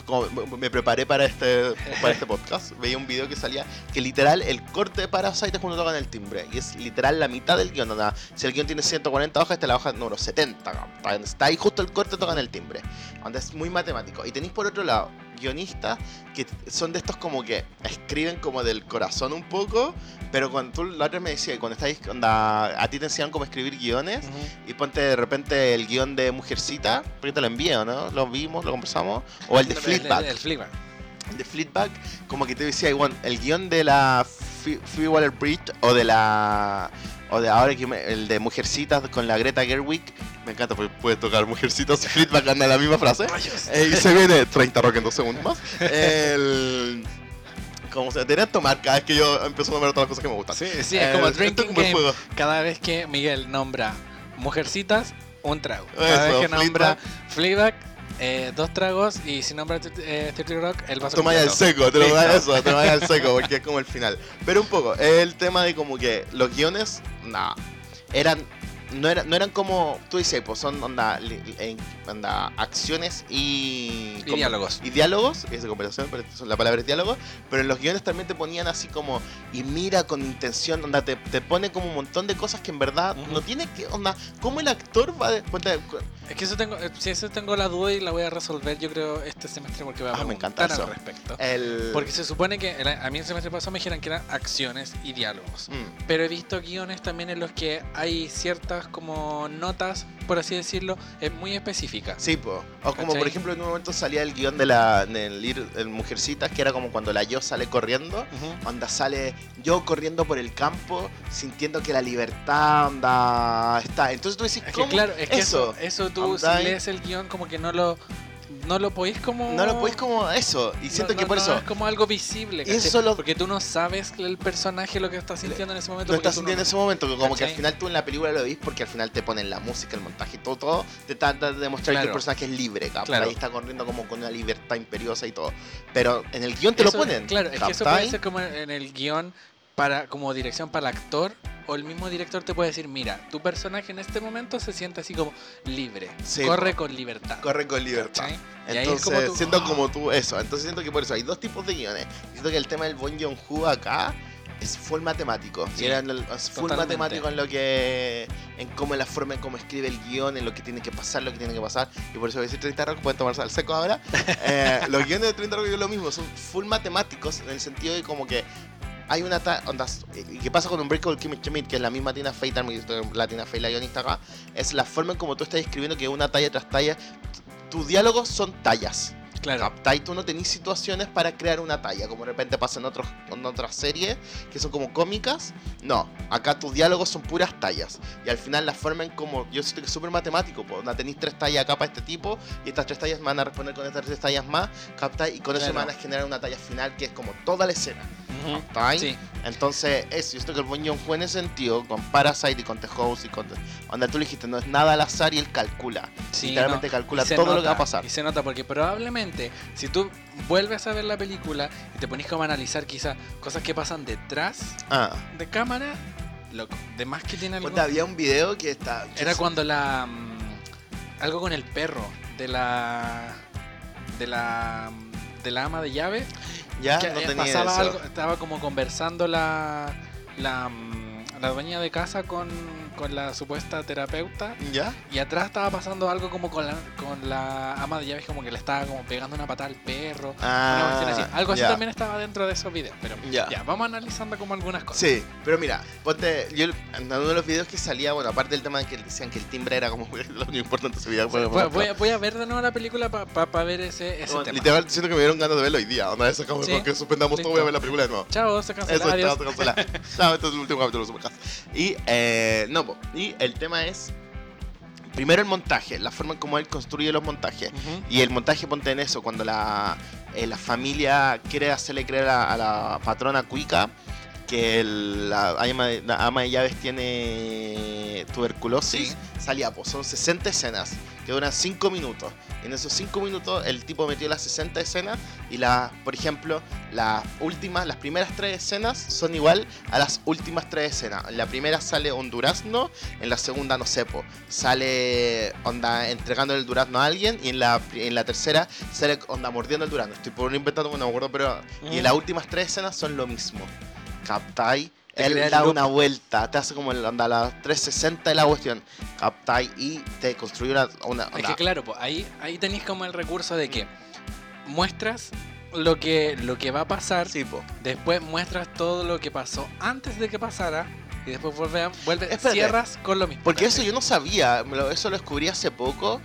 me preparé para este, para este podcast, veía un video que salía que literal el corte de Parasite es cuando tocan el timbre. Y es literal la mitad del guion. onda, si el guion tiene 140 hojas, esta es la hoja número 70. cabrón. Está ahí justo el corte, tocan el timbre. Onda es muy matemático. Y tenéis por otro lado guionistas que son de estos como que escriben como del corazón un poco, pero cuando tú la otra me decía, cuando estáis, onda, a ti te enseñan cómo escribir guiones, y ponte de repente el guion de Mujercita, porque te lo envío, ¿no? Lo vimos, lo conversamos. O el de Fleetback. El, el Fleabag. de Fleetback, como que te decía, igual, el guion de la Phoebe Waller Bridge o de la. O de ahora que el de Mujercitas con la Greta Gerwig. Me encanta porque puede tocar Mujercitas y en la misma frase. Eh, y se viene 30 rock en dos segundos más. El. Como se debería tomar cada vez que yo empiezo a nombrar todas las cosas que me gustan. Sí, sí, es Eh, como es Drinking Game. Cada vez que Miguel nombra Mujercitas, un trago. Cada Eso, vez que nombra Fleabag, eh, dos tragos. Y si nombra eh, 30 Rock, el vaso Toma ya el seco, te lo voy a eso, te lo voy a el seco, porque es como el final. Pero un poco, el tema de como que los guiones, nada, eran, no, eran, no eran como, tú dices, pues son onda, onda acciones y... Y diálogos. Y diálogos, es de conversación, pero son- la palabra es diálogo, pero en los guiones también te ponían así como, y mira con intención, onda, te, te pone como un montón de cosas que en verdad Ujú. no tiene que, onda, ¿cómo el actor va a... ponte- Es que eso tengo, eh, si eso tengo la duda y la voy a resolver, yo creo, este semestre porque voy a Ah, me encanta preguntar eso. al respecto. El... Porque se supone que a mí el semestre pasado me dijeron que eran acciones y diálogos. Mm. Pero he visto guiones también en los que hay ciertas como notas, por así decirlo, eh, muy específicas. Sí, po. o como ¿Cachai? por ejemplo en un momento salía el guion de la del ir en Mujercitas, que era como cuando la yo sale corriendo, Ujú. onda sale yo corriendo por el campo, sintiendo que la libertad onda está. Entonces tú decís, Es que ¿cómo? claro, es que eso, eso, eso tú si lees el guion como que no lo no lo podéis como no lo podéis como eso. Y siento no- que no- por no eso es como algo visible, ¿cachai? eso lo- porque tú no sabes el personaje lo que está sintiendo en ese momento lo estás sintiendo en ese momento, que como que al ¿Cachai? final tú en la película lo ves porque al final te ponen la música, el montaje, todo, todo te trata de demostrar que el Claro. personaje es libre. Claro. Ahí está corriendo como con una libertad imperiosa y todo. Pero en el guion te lo Eso- ponen. Claro, es que eso puede ser como en el guion para como dirección para el actor o el mismo director te puede decir, mira, tu personaje en este momento se siente así como libre, Sí, corre con libertad. Corre con libertad. Entonces, como tú, siento ¡ah! como tú eso. Entonces siento que por eso hay dos tipos de guiones. Siento que el tema del Bon Joon-ho acá es full matemático. Sí, y era full totalmente. matemático en lo que... En cómo la forma en cómo escribe el guion, en lo que tiene que pasar, lo que tiene que pasar. Y por eso voy a decir 30 Rock, pueden tomarse al seco ahora. <laughs> Eh, los guiones de 30 Rock es lo mismo, son full matemáticos en el sentido de como que hay una ondas, qué pasa con un Breakable Kimmy Schmidt, que es la misma Tina Fey, también la Tina Fey, la guionista acá, es la forma en como tú estás escribiendo que una talla tras talla, tus diálogos son tallas. Claro, ¿Captai? Tú no tenés situaciones para crear una talla, como de repente pasa en, otros, en otras series que son como cómicas. No, acá tus diálogos son puras tallas. Y al final la forma en como. Yo siento que es súper matemático. Pues, tenéis tres tallas acá para este tipo, y estas tres tallas me van a responder con estas tres tallas más, ¿captai? Y con eso me Claro. van a generar una talla final que es como toda la escena. Ujú. ¿captai? sí, Entonces, eso, yo siento que el Bon Joon-ho en ese sentido, con Parasite y con The Host y con... Onda, tú le dijiste, no es nada al azar y él calcula. sí, Literalmente no. calcula todo lo que nota, va a pasar. Y se nota porque probablemente si tú vuelves a ver la película y te pones como a analizar quizás cosas que pasan detrás Ah. de cámara, loco, de más que tiene algo... Ponte, había un video que está... Era es- cuando la. mm, algo con el perro de la. de la. de la ama de llave. Ya, que no eh, tenía pasaba eso. algo, estaba como conversando la. la. mm, la dueña de casa con, con la supuesta terapeuta. ¿Ya? Y atrás estaba pasando algo como con la, con la ama de llaves, como que le estaba como pegando una patada al perro. una cuestión así. Algo así Ah, ya. también estaba dentro de esos videos. Pero Ya. ya, vamos analizando como algunas cosas. Sí, pero mira, ponte, yo en uno de los videos que salía, bueno, aparte del tema de que decían que el timbre era como <laughs> lo importante de ese video. Voy, fue- voy a, voy a ver de nuevo la película para ver ese, ese Bueno, tema. literal, siento que me dieron ganas de verlo hoy día. Onda, eso como Sí. que suspendamos todo, voy a ver la película de nuevo. Chao, se cancela. Eso Adiós. está cancelado. <laughs> Chao, este es el último capítulo de Supercast. Y, eh, no, po, y el tema es, primero el montaje, la forma en cómo él construye los montajes. Y el montaje ponte en eso, cuando la, eh, la familia quiere hacerle creer a, a la patrona cuica que el- la, ama, la ama de llaves tiene tuberculosis, Sí. salía, pues son 60 escenas que duran 5 minutos. En esos 5 minutos el tipo metió las 60 escenas y la, por ejemplo, las últimas, las primeras tres escenas son igual a las últimas tres escenas. En la primera sale un durazno, en la segunda no sé, po, sale onda entregando el durazno a alguien y en la, en la tercera sale onda mordiendo el durazno. Estoy por inventando, no me acuerdo, pero... Y en las últimas tres escenas son lo mismo. ¿Captai? Él da loop. una vuelta, te hace como el, onda, la 360 de la cuestión. ¿Captai? Y te construye una... una Es que claro, pues, ahí, ahí tenéis como el recurso de que muestras lo que, lo que va a pasar, Sí, después muestras todo lo que pasó antes de que pasara y después vuelve, a- vuelve Espérate. cierras con lo mismo. Porque eso yo no sabía, eso lo descubrí hace poco.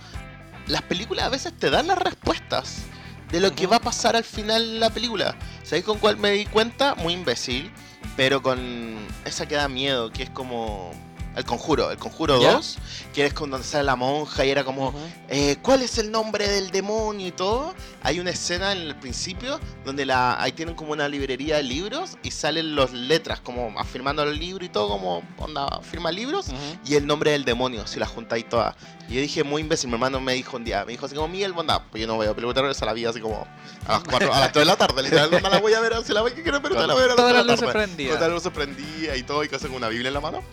Las películas a veces te dan las respuestas de lo que va a pasar al final de la película. ¿Sabéis con cuál me di cuenta? Muy imbécil, pero con esa que da miedo, que es como El Conjuro, El Conjuro ¿Ya? 2, que es con donde sale la monja y era como, eh, ¿cuál es el nombre del demonio y todo? Hay una escena en el principio donde la, ahí tienen como una librería de libros y salen las letras como afirmando el libro y todo como onda firma libros y el nombre del demonio, si la juntáis todas. Y yo dije muy imbécil, mi hermano me dijo un día, me dijo así como Miguel Bondad, pues yo no veo películas de terror, esa la vi así como a las 4, a las 3 de la tarde, literal, no la voy a ver, si la voy que quiero, pero te la voy a ver Todas 3 las luces tarde. prendidas. Todas las luces prendidas y todo, y casi con una Biblia en la mano. <laughs>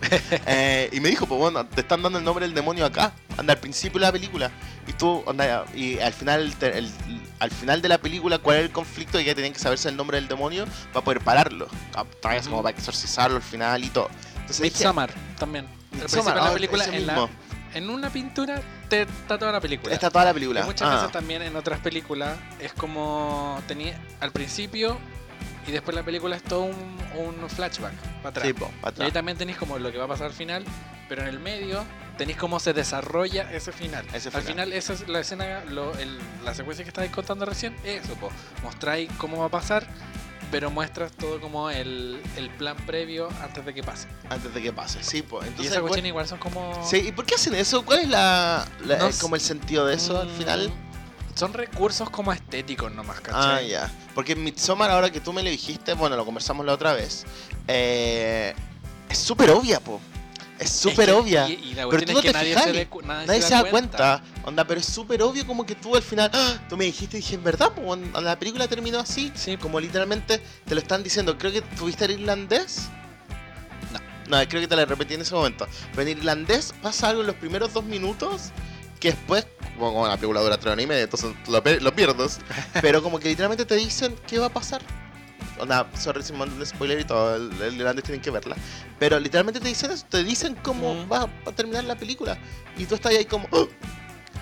Eh, y me dijo, pues bueno, te están dando el nombre del demonio acá, anda al principio de la película. Y tú, anda, y al final, te- el- al final de la película, ¿cuál es el conflicto? Y que tenían que saberse el nombre del demonio para poder pararlo. Tal vez como para exorcizarlo al final y todo. Entonces dije, Midsommar también. Midsommar, de la ah, película, en, la-. En una pintura te está toda la película. Está toda la película. Y muchas Ah, veces también en otras películas es como tenía al principio y después la película es todo un, un flashback para atrás. sí, po, para y ahí atrás. también tenéis como lo que va a pasar al final, pero en el medio tenéis cómo se desarrolla ese final. Ese Al final. final esa es la escena, lo- el- la secuencia que estáis contando recién, eso, po. mostráis cómo va a pasar, pero muestras todo como el, el plan previo antes de que pase. Antes de que pase, sí, pues. y Entonces, esa cuestión igual son como... sí, ¿y por qué hacen eso? ¿Cuál es la, la- No eh, como el sentido de eso al Mm, final? Son recursos como estéticos nomás, Ah, ¿cachai? ya. Porque en Midsommar, ahora que tú me lo dijiste, bueno, lo conversamos la otra vez. eh, es súper obvia, po. Es súper que- obvia. Y, y la Pero tú no es que te nadie fijas, se, cu- nadie Nadie se da cuenta. Onda, pero es súper obvio como que tú al final. ¡ah! Tú me dijiste y dije, en verdad, po, en- la película terminó así. Sí, Como literalmente te lo están diciendo. Creo que tuviste el irlandés. No, creo que te la repetí en ese momento. Pero en irlandés pasa algo en los primeros dos minutos que después, bueno, como la película dura tres horas y media, entonces lo, lo pierdes. <laughs> pero como que literalmente te dicen qué va a pasar. Onda, sorry si me mandan un spoiler y todo, el, el irlandés tienen que verla. Pero literalmente te dicen eso, te dicen cómo Mm. va a terminar la película. Y tú estás ahí como... ¡oh!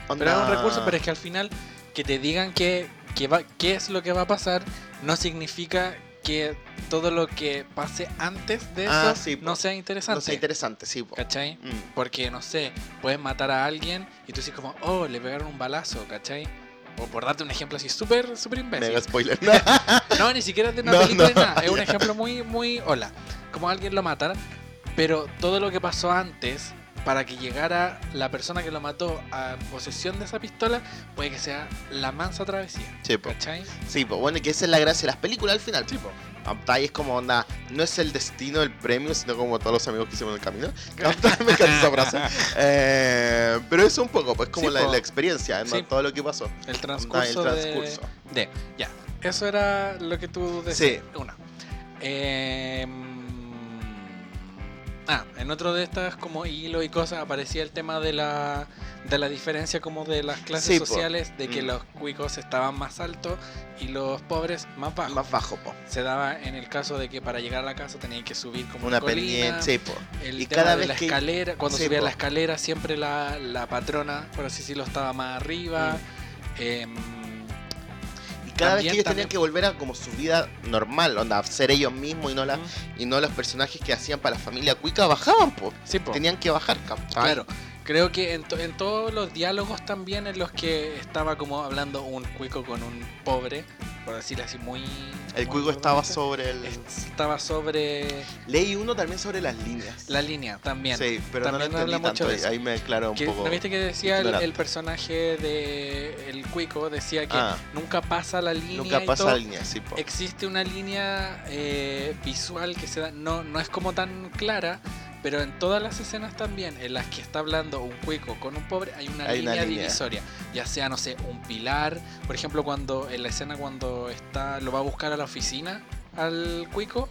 Pero es un Onda- recurso, pero es que al final que te digan que, que va, qué es lo que va a pasar no significa que todo lo que pase antes de eso Ah, sí, po. no sea interesante. No sea interesante, sí. po. ¿Cachai? Mm. Porque, no sé, puedes matar a alguien y tú dices como, oh, le pegaron un balazo, ¿cachai? O por darte un ejemplo así súper, súper imbécil. Mega spoiler. No, <laughs> ni siquiera es de una No, película ni no, nada. Es un ejemplo muy, muy hola. Como alguien lo mata, pero todo lo que pasó antes para que llegara la persona que lo mató a posesión de esa pistola puede que sea la mansa travesía. Sí, po. ¿Cachai? Sí, pues bueno, que esa es la gracia de las películas al final. Tipo, Ahí es como onda, no es el destino del premio, sino como todos los amigos que hicimos en el camino. <laughs> Me encanta esa frase. <laughs> Eh, pero es un poco, pues como Sí, la, po. la experiencia, ¿no? Sí. todo lo que pasó. El Onda, transcurso, el de- transcurso. De, Ya, eso era lo que tú decías. Sí. Una. Eh, ah, en otro de estas como hilo y cosas aparecía el tema de la de la diferencia como de las clases Sí, po. sociales, de que Mm. los cuicos estaban más altos y los pobres más bajos. Más bajo, po. Se daba en el caso de que para llegar a la casa tenían que subir como Una una, colina, sí, po. el Y tema cada de vez la que- escalera, cuando Sí, subía la escalera siempre la, la patrona, por así decirlo, estaba más arriba. Em, Y cada vez que ellos también- tenían que volver a como su vida normal, onda, ser ellos mismos y no, la, y no los personajes que hacían para la familia cuica, bajaban, po. sí. Tenían que bajar, ¿cachai? Claro. Creo que en, to- en todos los diálogos también en los que estaba como hablando un cuico con un pobre, por decirlo así, muy... El muy cuico estaba sobre el. Estaba sobre Leí uno también sobre las líneas. la línea también. Sí, pero no lo También entendí mucho tanto. de Ahí, eso. ahí me aclaro un Que- poco. ¿No viste que decía el, el personaje de el cuico? Decía que Ah. nunca pasa la línea Nunca y pasa todo. la línea, sí, po. Existe una línea eh, visual que se da, no, no es como tan clara, pero en todas las escenas también, en las que está hablando un cuico con un pobre, hay una Hay una línea línea. divisoria. Ya sea, no sé, un pilar. Por ejemplo, cuando en la escena cuando está lo va a buscar a la oficina al cuico,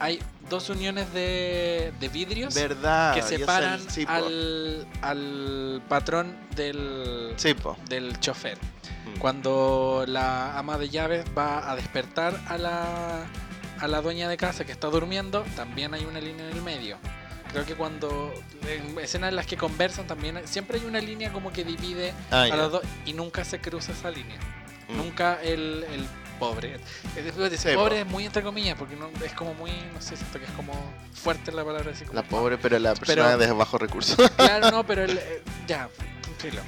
hay dos uniones de, de vidrios ¿Verdad? que sé separan al, al patrón del, del chofer. Mm. Cuando la ama de llaves va a despertar a la, a la dueña de casa que está durmiendo, también hay una línea en el medio. Creo que cuando en escenas en las que conversan también siempre hay una línea como que divide Ah, a ya. los dos y nunca se cruza esa línea. Mm. Nunca el, el pobre. Eh, después de Sí, pobre po. es muy entre comillas porque no, es como muy, no sé, siento que es como fuerte la palabra así como La pobre, pero la persona Pero- de bajos recursos. Claro, no, pero <laughs> el, eh, ya, filo.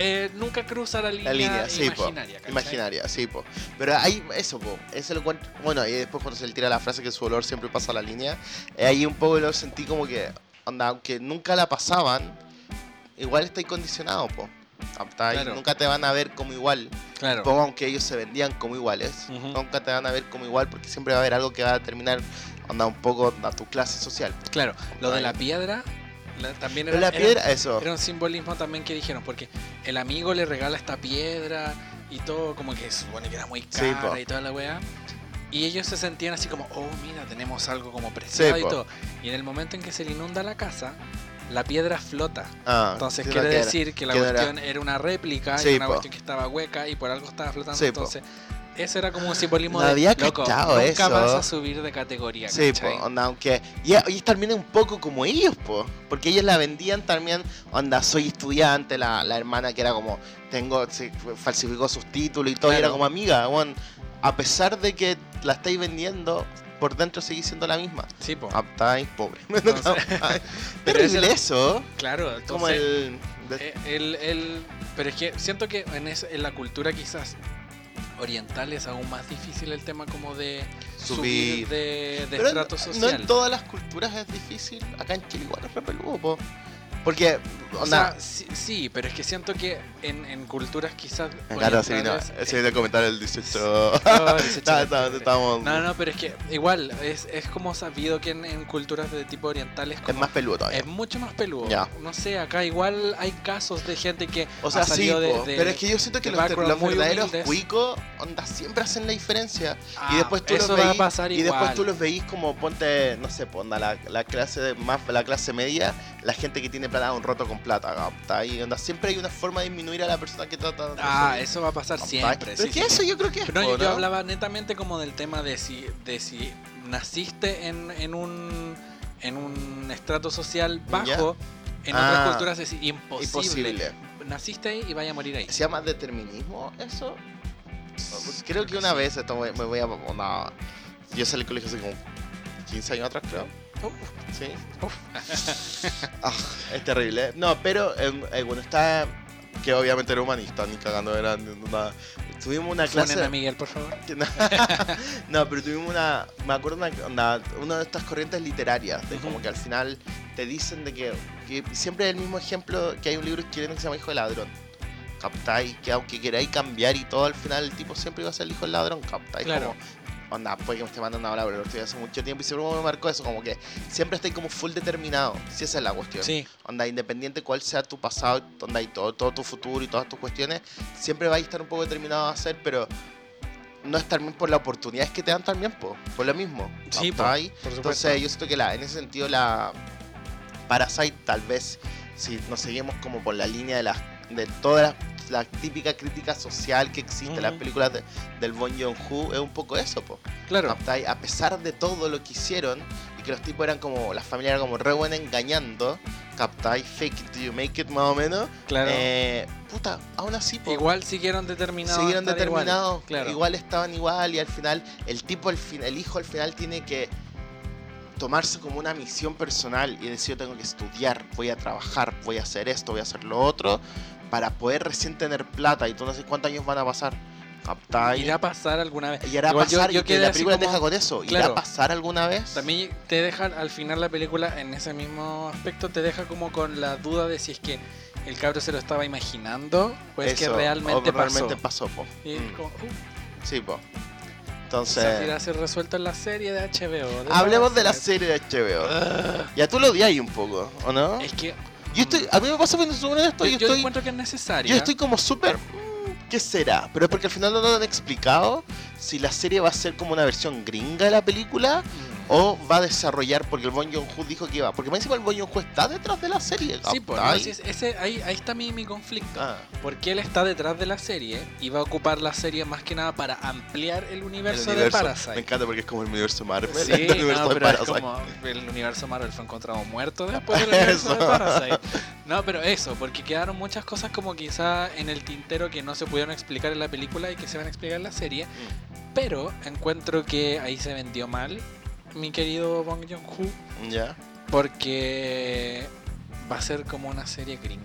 Eh, nunca cruza la línea, La línea, sí, po. imaginaria. ¿cachai? Imaginaria, sí, po. Pero hay eso, po. Eso lo encuentro. Bueno, y después cuando se le tira la frase que su olor siempre pasa la línea, eh, ahí un poco lo sentí como que, onda, aunque nunca la pasaban, igual está condicionado, po. Ahí, Claro. Nunca te van a ver como igual, Claro. como aunque ellos se vendían como iguales. Ujú. Nunca te van a ver como igual porque siempre va a haber algo que va a determinar, onda, un poco a tu clase social. Claro, lo de Ahí. la piedra la- también era, la era- piedra, eso. era un simbolismo también que dijeron, porque el amigo le regala esta piedra y todo, como que supone que era muy cara y toda la weá. Y ellos se sentían así como, oh, mira, tenemos algo como preciado Sí, y po. todo. Y en el momento en que se le inunda la casa, la piedra flota. Ah, Entonces sí, quiere decir que la era- cuestión era una réplica, Sí, y una po. cuestión que estaba hueca y por algo estaba flotando. Po. Ese era como un simbolismo No de había loco, nunca eso. vas a subir de categoría. Sí, po, onda, aunque. Y ellos también un poco como ellos, po. Porque ellos la vendían también, onda, soy estudiante, la, la hermana que era como, tengo, se falsificó sus títulos y todo, y era como amiga, weón. A pesar de que la estáis vendiendo, por dentro seguís siendo la misma. Sí, po. Ah, estáis pobre. <laughs> Entonces- <laughs> Pero era- eso. Claro, Como el. eh, el, el- pero es que siento que en, es- en la cultura quizás oriental es aún más difícil el tema como de subir, Subir. de, de estrato no social. en todas las culturas es difícil. Acá en Chile igual es re peludo, po. Porque, O onda. sea, sí, sí, pero es que siento que en, en culturas quizás Claro, sí, <laughs> no. Ese es el comentario del 18. Ese <laughs> Está- chico, está- pobre. Estamos. No, no, pero es que igual, es, es como sabido que en, en culturas de tipo orientales Es como más peludo todavía. es mucho más peludo. Ya. No sé, acá igual hay casos de gente que O sea, ha sí, de, de- pero es que yo siento que los, los verdaderos cuicos, onda, siempre hacen la diferencia. Ah, y después tú eso los va a veís, y después tú los veís como ponte, no sé, onda, la, la clase de- más la clase media, la gente que tiene plata un roto con plata, ¿capta? Y onda, siempre hay una forma de disminuir a la persona que trata de Ah, eso va a pasar siempre. Pero sí, que sí, eso sí. yo creo que es Pero no, yo, yo hablaba netamente como del tema de si, de si naciste en, en un en un estrato social bajo, en Ah, otras culturas es imposible. Imposible. Naciste ahí y vaya a morir ahí. ¿Se llama determinismo eso? Creo que una vez esto me, me voy a... No, yo salí del colegio hace como 15 años atrás, creo. Uf, Sí. uf. <laughs> Ah, es terrible. No, pero eh, eh, bueno, está... Que obviamente era humanista, ni cagando era nada. Tuvimos una clase... a Miguel, por favor. <laughs> no, pero tuvimos una... Me acuerdo una, una, una de estas corrientes literarias, de como que al final te dicen de que, que siempre es el mismo ejemplo que hay un libro chileno que se llama Hijo de Ladrón. ¿Captáis? Que aunque queráis cambiar y todo, al final el tipo siempre iba a ser el hijo del ladrón, ¿captáis? Claro. Como, onda, puede que me esté mandando ahora, pero lo estoy hace mucho tiempo y siempre me marcó eso, como que siempre estáis como full determinado, si esa es la cuestión. Sí, Onda, independiente cuál sea tu pasado, onda, y todo, todo tu futuro y todas tus cuestiones, siempre vais a estar un poco determinado a hacer, pero no es también por la oportunidad que te dan también, po, por lo mismo. Sí, por supuesto. Entonces, yo siento que la, en ese sentido, la Parasite, tal vez, si nos seguimos como por la línea de, las de toda la, la típica crítica social que existe en las películas de- del Bon Joon-ho, es un poco eso, po. claro. A pesar de todo lo que hicieron y que los tipos eran como, las familias eran como re buenas engañando, ¿captai? Fake it till you make it más o menos. Claro. Eh, puta, aún así, po, igual siguieron determinados. siguieron estar igual. determinados, Claro. igual estaban igual y al final, el tipo, fin, el hijo al final tiene que tomarse como una misión personal y decir, yo tengo que estudiar, voy a trabajar, voy a hacer esto, voy a hacer lo otro, para poder recién tener plata y tú no sé cuántos años van a pasar. ¿Captai? ¿Irá a pasar alguna vez? Y Igual yo- pasar, yo y que la película te como- deja con eso. ¿Irá claro. a pasar alguna vez? También te deja, al final la película, en ese mismo aspecto, te deja como con la duda de si es que el cabro se lo estaba imaginando o es que Eso, realmente o realmente pasó. pasó, po. Y Mm, como, uh, Sí, po. irá Entonces, a ser resuelto en la serie de HBO. de hablemos de la serie de HBO. Ah, Ya tú lo odias un poco, ¿o no? es que Yo estoy, a mí me pasa cuando sobre esto, yo, yo, estoy, encuentro que es necesario. yo estoy como súper... mm, ¿Qué será? Pero es porque al final no nos han explicado si la serie va a ser como una versión gringa de la película o va a desarrollar, porque el Bon Joon-ho dijo que iba, porque más encima el Bon Joon-ho está detrás de la serie. Sí, pues, no, sí, ese, ahí, ahí está mi, mi conflicto. Ah, Porque él está detrás de la serie y va a ocupar la serie más que nada para ampliar el el universo, de me Parasite. encanta porque es como el universo Marvel, Sí, <laughs> el universo no, de pero es Parasite. como el universo Marvel fue encontrado muerto después del universo de. <laughs> Parasite. No, pero eso, porque quedaron muchas cosas como quizá en el tintero que no se pudieron explicar en la película y que se van a explicar en la serie. Mm. Pero encuentro que ahí se vendió mal, mi querido Bong Joon-ho, Ya. porque va a ser como una serie gringa.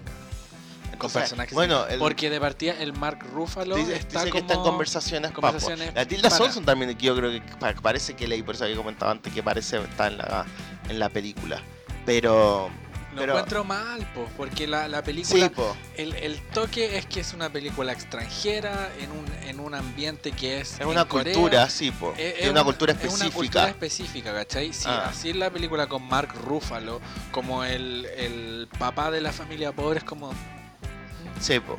Con O sea, personajes bueno, el- Porque de partida el Mark Ruffalo Dice, está dice que está en conversaciones, papo. conversaciones La Tilda para- también, que yo creo que pa- parece que leí, por eso que comentaba antes, que parece está en la, en la película. Pero, Lo pero- encuentro mal, po, porque la, la película... sí, po. El, el toque es que es una película extranjera en un, en un ambiente que es. Es en una Corea. cultura, sí, po. Es, Es una cultura Es una cultura específica. específica, ¿cachai? Si Ah. así es la película con Mark Ruffalo, como el, el papá de la familia pobre, es como. Sí, po.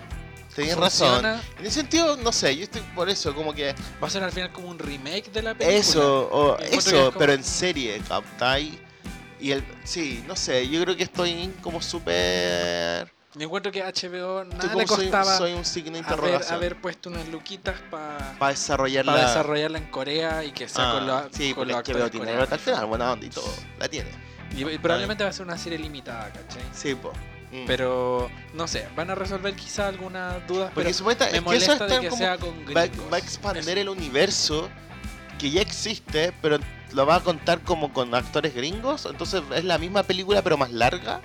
Tenías razón. En ese sentido, no sé, yo estoy por eso, como que Va a ser al final como un remake de la película. eso, o Y encuentro que es eso, como- pero en serie, ¿captai? Y el, sí, no sé, yo creo que estoy como súper... Yo encuentro que HBO nada le soy, costaba soy un signo de haber, haber puesto unas luquitas para para desarrollar para la... desarrollarla en Corea y que sea Ah, con, los sí, con los actores tiene al final, buena onda y todo, la tiene. Y, y probablemente va a ser una serie limitada, ¿cachai? Sí, po. Mm. Pero no sé, van a resolver quizá algunas dudas, Porque pero supuesta- me es que eso molesta de que como- sea con va, va a expandir Eso. el universo que ya existe, pero lo va a contar como con actores gringos. Entonces es la misma película, pero más larga.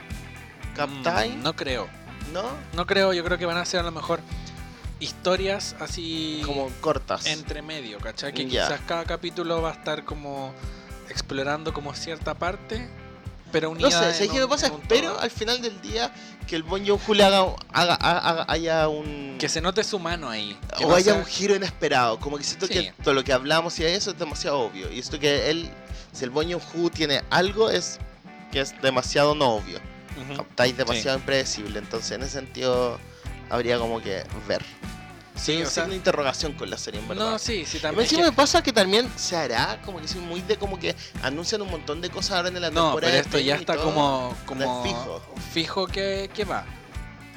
¿Captai? Mm, no creo, ¿No? no creo, yo creo que van a ser a lo mejor historias así Como cortas. entre medio, ¿cachai? Que quizás cada capítulo va a estar como explorando como cierta parte, pero No unida sé, ¿sabes qué me pasa? Espero todo. al final del día que el Bon Joon-ho le haga, haga, haga- haya un... que se note su mano ahí. o no haya sea- un giro inesperado. Como que siento Sí. que todo lo que hablamos y eso es demasiado obvio. Y esto que él, si el Bon Joon-ho tiene algo, es que es demasiado no obvio. Ujú. Captáis demasiado impredecible. Entonces, en ese sentido, habría como que ver. Sí, o sea, de interrogación con la serie, en verdad. no, sí, sí, también. encima que- me pasa que también se hará, como que soy muy de como que anuncian un montón de cosas ahora en la No, temporada. pero de esto ya está todo. como, como fijo. fijo que, que va.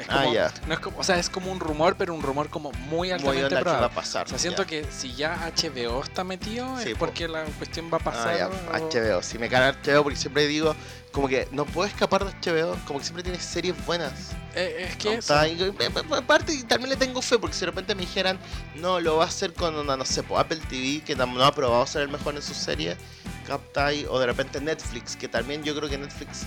Es Ah, como, ya. no es como, o sea, es como un rumor, pero un rumor como muy Muy altamente onda que va probable. a pasar. O sea, siento ya. que si ya HBO está metido Sí, es po. porque la cuestión va a Ah, pasar. ya, o- HBO. Si me caga HBO porque siempre digo, como que no puedo escapar de HBO, como que siempre tiene series buenas. Eh, es que eso. Y- Aparte, también le tengo fe, porque si de repente me dijeran, no, lo va a hacer con una, no sé, Apple TV, que no ha probado ser el mejor en sus series, Captai, o de repente Netflix, que también yo creo que Netflix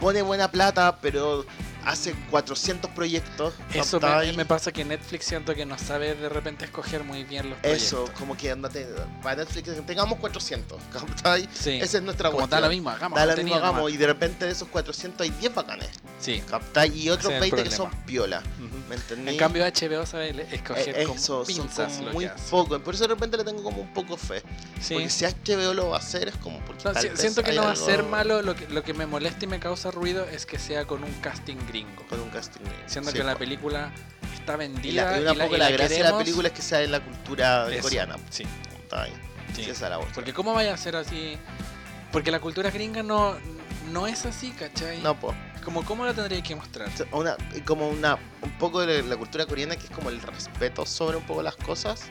pone buena plata, pero hace 400 proyectos. Eso me, me pasa que Netflix siento que no sabe de repente escoger muy bien los Eso, proyectos. como que andate, para Netflix tengamos 400, Captai. <laughs> Sí. Esa es nuestra como da cuestión. la misma gama. Da la contenido misma gama, nomás. y de repente de esos 400 hay 10 bacanes, Sí. Captai, y otros Ese es el 20 que son piola. Ujú. ¿Me entendí? En cambio HBO sabe escoger Eh, con eso, son pinzas como lo muy poco. Por eso de repente le tengo como un poco fe. Sí. Porque si HBO lo va a hacer es como porque No, si- siento que no va a ser malo, lo que, lo que me molesta y me causa ruido es que sea con un casting gringo. Con un casting. Siendo Sí, que la película está Y, vendida la, y la, y la, la gracia de la película es que sea en la cultura Eso, coreana. Sí, Está bien. sí. Sí, esa es la. Porque cómo vaya a ser así... Porque la cultura gringa no, no es así, ¿cachai? No, pues. Como cómo la tendría que mostrar. Una, como una, un poco de la cultura coreana que es como el respeto sobre un poco las cosas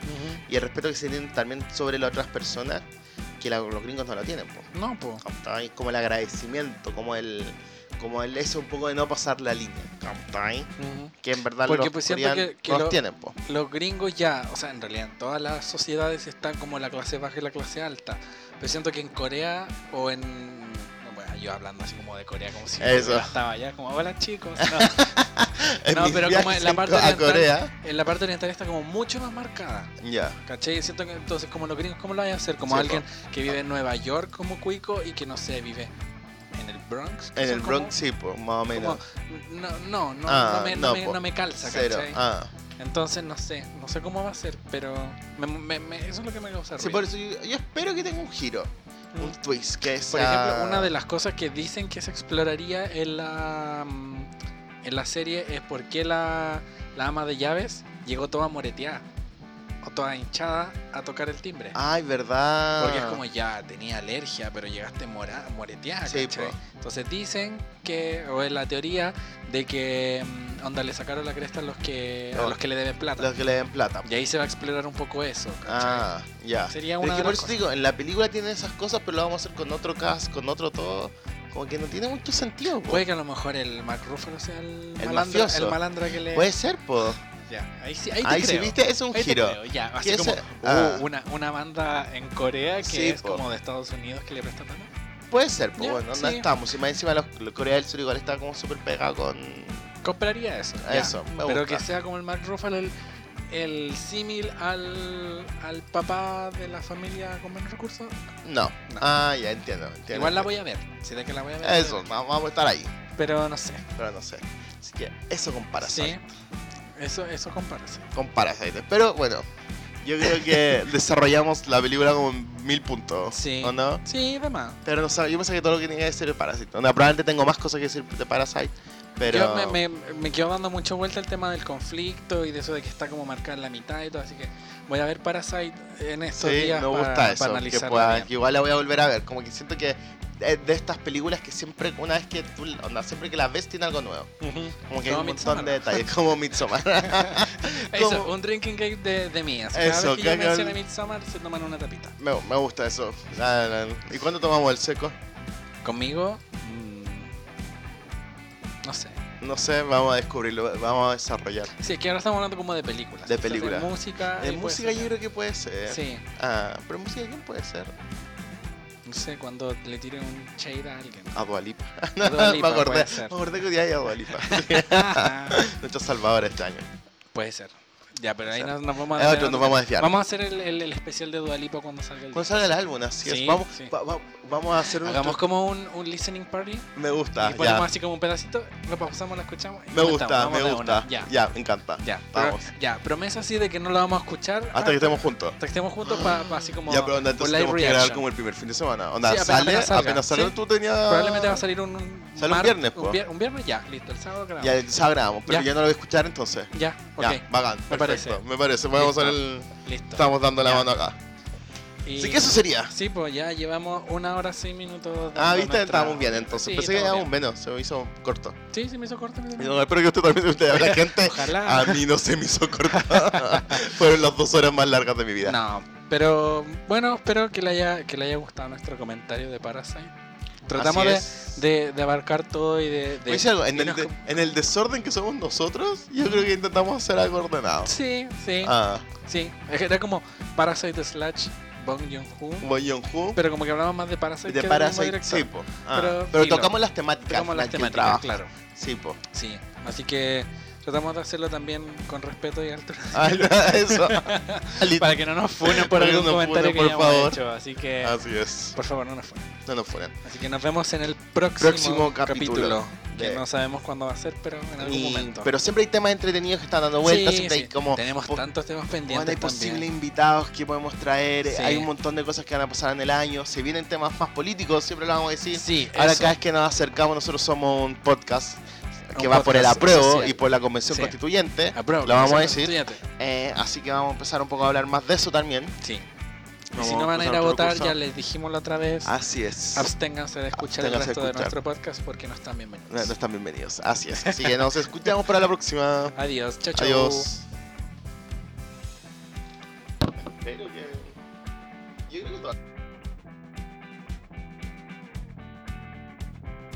y el respeto que se tiene también sobre las otras personas que la- los gringos no lo tienen. po. No. ¿Cachai? Como el agradecimiento, como el como el eso un poco de no pasar la línea. ¿cachai? Ujú. Que en verdad Porque, los pues, que- que no lo- tienen. po. Los gringos ya, o sea, en realidad en todas las sociedades están como la clase baja y la clase alta. Pero siento que en Corea o en, yo hablando así como de Corea, como si Eso. estaba allá, como hola chicos. <laughs> No, No, pero como en la parte oriental- Corea. en la parte oriental está como mucho más marcada. Ya. ¿Cachai? Siento que entonces como los gringos, ¿cómo lo van a hacer? Como Sí, alguien que vive en Nueva York como cuico y que no sé, vive en el Bronx. En el Bronx sí, más o menos. como- no, no, no, Ah, no, me, no, no, me, no calza. ¿cachai? Ah. Entonces no sé, no sé cómo va a ser, pero me- eso es lo que me causa Sí, ruido. por eso yo, yo espero que tenga un giro, un twist, que Por sea... ejemplo, una de las cosas que dicen que se exploraría en la, mm, en la serie es por qué la, la ama de llaves llegó toda moreteada o toda hinchada a tocar el timbre. Ay, verdad. Porque es como ya tenía alergia, pero llegaste mora, moreteada, Sí. Entonces dicen que, o es la teoría, de que mm, onda le sacaron la cresta a los que, a Los- que le deben plata. Los que le den plata. Y ahí se va a explorar un poco eso, ¿cachai? Ah, ya. Sería Es una que de por eso digo, en la película tiene esas cosas, pero lo vamos a hacer con otro cast, con otro todo. Como que no tiene mucho sentido, po. Puede que a lo mejor el Mark Ruffalo sea el, El malandra, mafioso. el malandra que le... Puede ser, po. Ya, ahí sí, ahí te Ahí sí, creo. viste, es un Ahí te giro. creo, ya, así como ese- uh, ah. una, una banda en Corea que Sí, es po. como de Estados Unidos que le presta plata. Puede ser, pues bueno, no sí. estamos. Y más encima los, los Corea del Sur igual está como súper pegado con. Compraría eso. ya. Eso, me Pero gusta. que sea como el Mark Ruffalo, el, el símil al, al papá de la familia con menos recursos. No. No. Ah, ya entiendo. entiendo Igual la voy a ver. Si de que la voy a ver. Eso, va- vamos a estar ahí. Pero no sé. Pero no sé. Así que eso con Parasite. Sí. Eso, eso compárase. Con Parasite. Pero bueno, yo creo que <laughs> desarrollamos la película como en mil puntos. Sí. ¿O no? Sí, demás. Pero no yo pensé que todo lo que tenía que decir de Parasite. Onda, probablemente tengo más cosas que decir de Parasite. Pero. Yo me, me, me quedo dando mucha vuelta el tema del conflicto y de eso de que está como marcada en la mitad y todo, así que voy a ver Parasite en estos Sí, días me para, gusta para eso. Que, analizarla pueda- que igual la voy a volver a ver. Como que siento que de, de estas películas que siempre, una vez que tú, onda, siempre que las ves, tiene algo nuevo. Ujú. Como que hay Como un montón Midsommar. de detalles, <laughs> como Midsommar. <laughs> Eso, como- un drinking game de, de mí. Así que cada Eso, vez que yo mencione Midsommar se toman una tapita. me, me gusta eso. La- la- ¿Y cuándo tomamos el seco? Conmigo, mm, no sé. No sé, vamos a descubrirlo, vamos a desarrollar. Sí, es que ahora estamos hablando como de películas. De O sea, películas. De música. De música ser- yo creo que puede ser. Sí, Ah, pero música quién puede ser? No sé, cuando le tire un shade a alguien. A Dualipa. Lipa <laughs> me acordé, me acordé que hay a Dualipa. <laughs> <laughs> Nuestra salvadora este año. puede ser. Ya, pero ahí O sea, nos, nos vamos a otro, desviar. nos vamos a desviar. Vamos a hacer el, el- el especial de Dualipa cuando salga el Cuando salga el álbum, así Sí, es. Vamos, sí. va- va- vamos a hacer un. Hagamos como un, un listening party Me gusta, y ponemos ya. así como un pedacito, lo pausamos, lo escuchamos. y Me gusta, me gusta. Ya, Ya, me encanta. ya. Pero- Vamos. ya, promesa así de que no la vamos a escuchar Hasta que estemos juntos. hasta que estemos juntos para así como Ya, pero onda, entonces tenemos que grabar como el primer fin de semana. Onda, Sí, apenas- sale, apenas salga, tú tenías. Probablemente va a salir un, un, Sale un viernes, un, vier- un viernes ya, listo, el sábado grabamos. Ya, el sábado grabamos, pero Ya. ya no lo voy a escuchar entonces. Ya, ok, Ya, bacán. Me perfecto, parece. Me parece. Vamos a hacer el. listo. Estamos dando la Ya. mano acá. Y- Así que eso sería. Sí, pues ya llevamos una hora seis minutos. Ah, viste, nuestra- estábamos bien entonces. Sí, Pensé que íbamos menos, se me hizo corto. Sí, sí me hizo corto. Y no, espero que usted también se usted la <laughs> gente. Ojalá. A mí no se me hizo corto. <laughs> Fueron las dos horas más largas de mi vida. No, pero bueno, espero que le haya, que le haya gustado nuestro comentario de Parasite. Tratamos de, de, de abarcar todo y de... de decir algo, en el, de- en el desorden que somos nosotros, yo creo que intentamos hacer algo ordenado. Sí, sí, Ah, sí. Era como Parasite slash Bong Joon-ho, Bon Joon-ho, pero como que hablamos más de Parasite de que Parasite, director. sí, po. Ah, Pero pero filo. tocamos las temáticas. Tocamos las temáticas, claro. Sí, po. Sí, así que tratamos de hacerlo también con respeto y altura. <laughs> Ah, eso. <laughs> Para que no nos funen por que algún no comentario funen, que por hayamos favor. hecho. Así que, Así es. por favor, no nos funen. No nos fueron. Así que nos vemos en el próximo, Próximo capítulo Que de- no sabemos cuándo va a ser, pero en algún Y- momento. pero siempre hay temas entretenidos que están dando vueltas. Sí, siempre sí. hay como. Tenemos tantos temas Bueno, pendientes hay posibles invitados que podemos traer, Sí. hay un montón de cosas que van a pasar en el año, se vienen temas más políticos, siempre lo vamos a decir. Sí, Ahora eso. cada vez que nos acercamos nosotros somos un podcast que va por el apruebo y por la convención Sí. constituyente, Apruebo, lo vamos a decir. Eh, así que vamos a empezar un poco a hablar más de eso también. Sí. Y si no van a ir a votar, curso. ya les dijimos la otra vez, Así es. absténganse de escuchar el Absténganse resto de nuestro podcast porque no están bienvenidos. No, no están bienvenidos. Así es. Así que nos escuchamos para la próxima. Adiós, chao, chao. Adiós.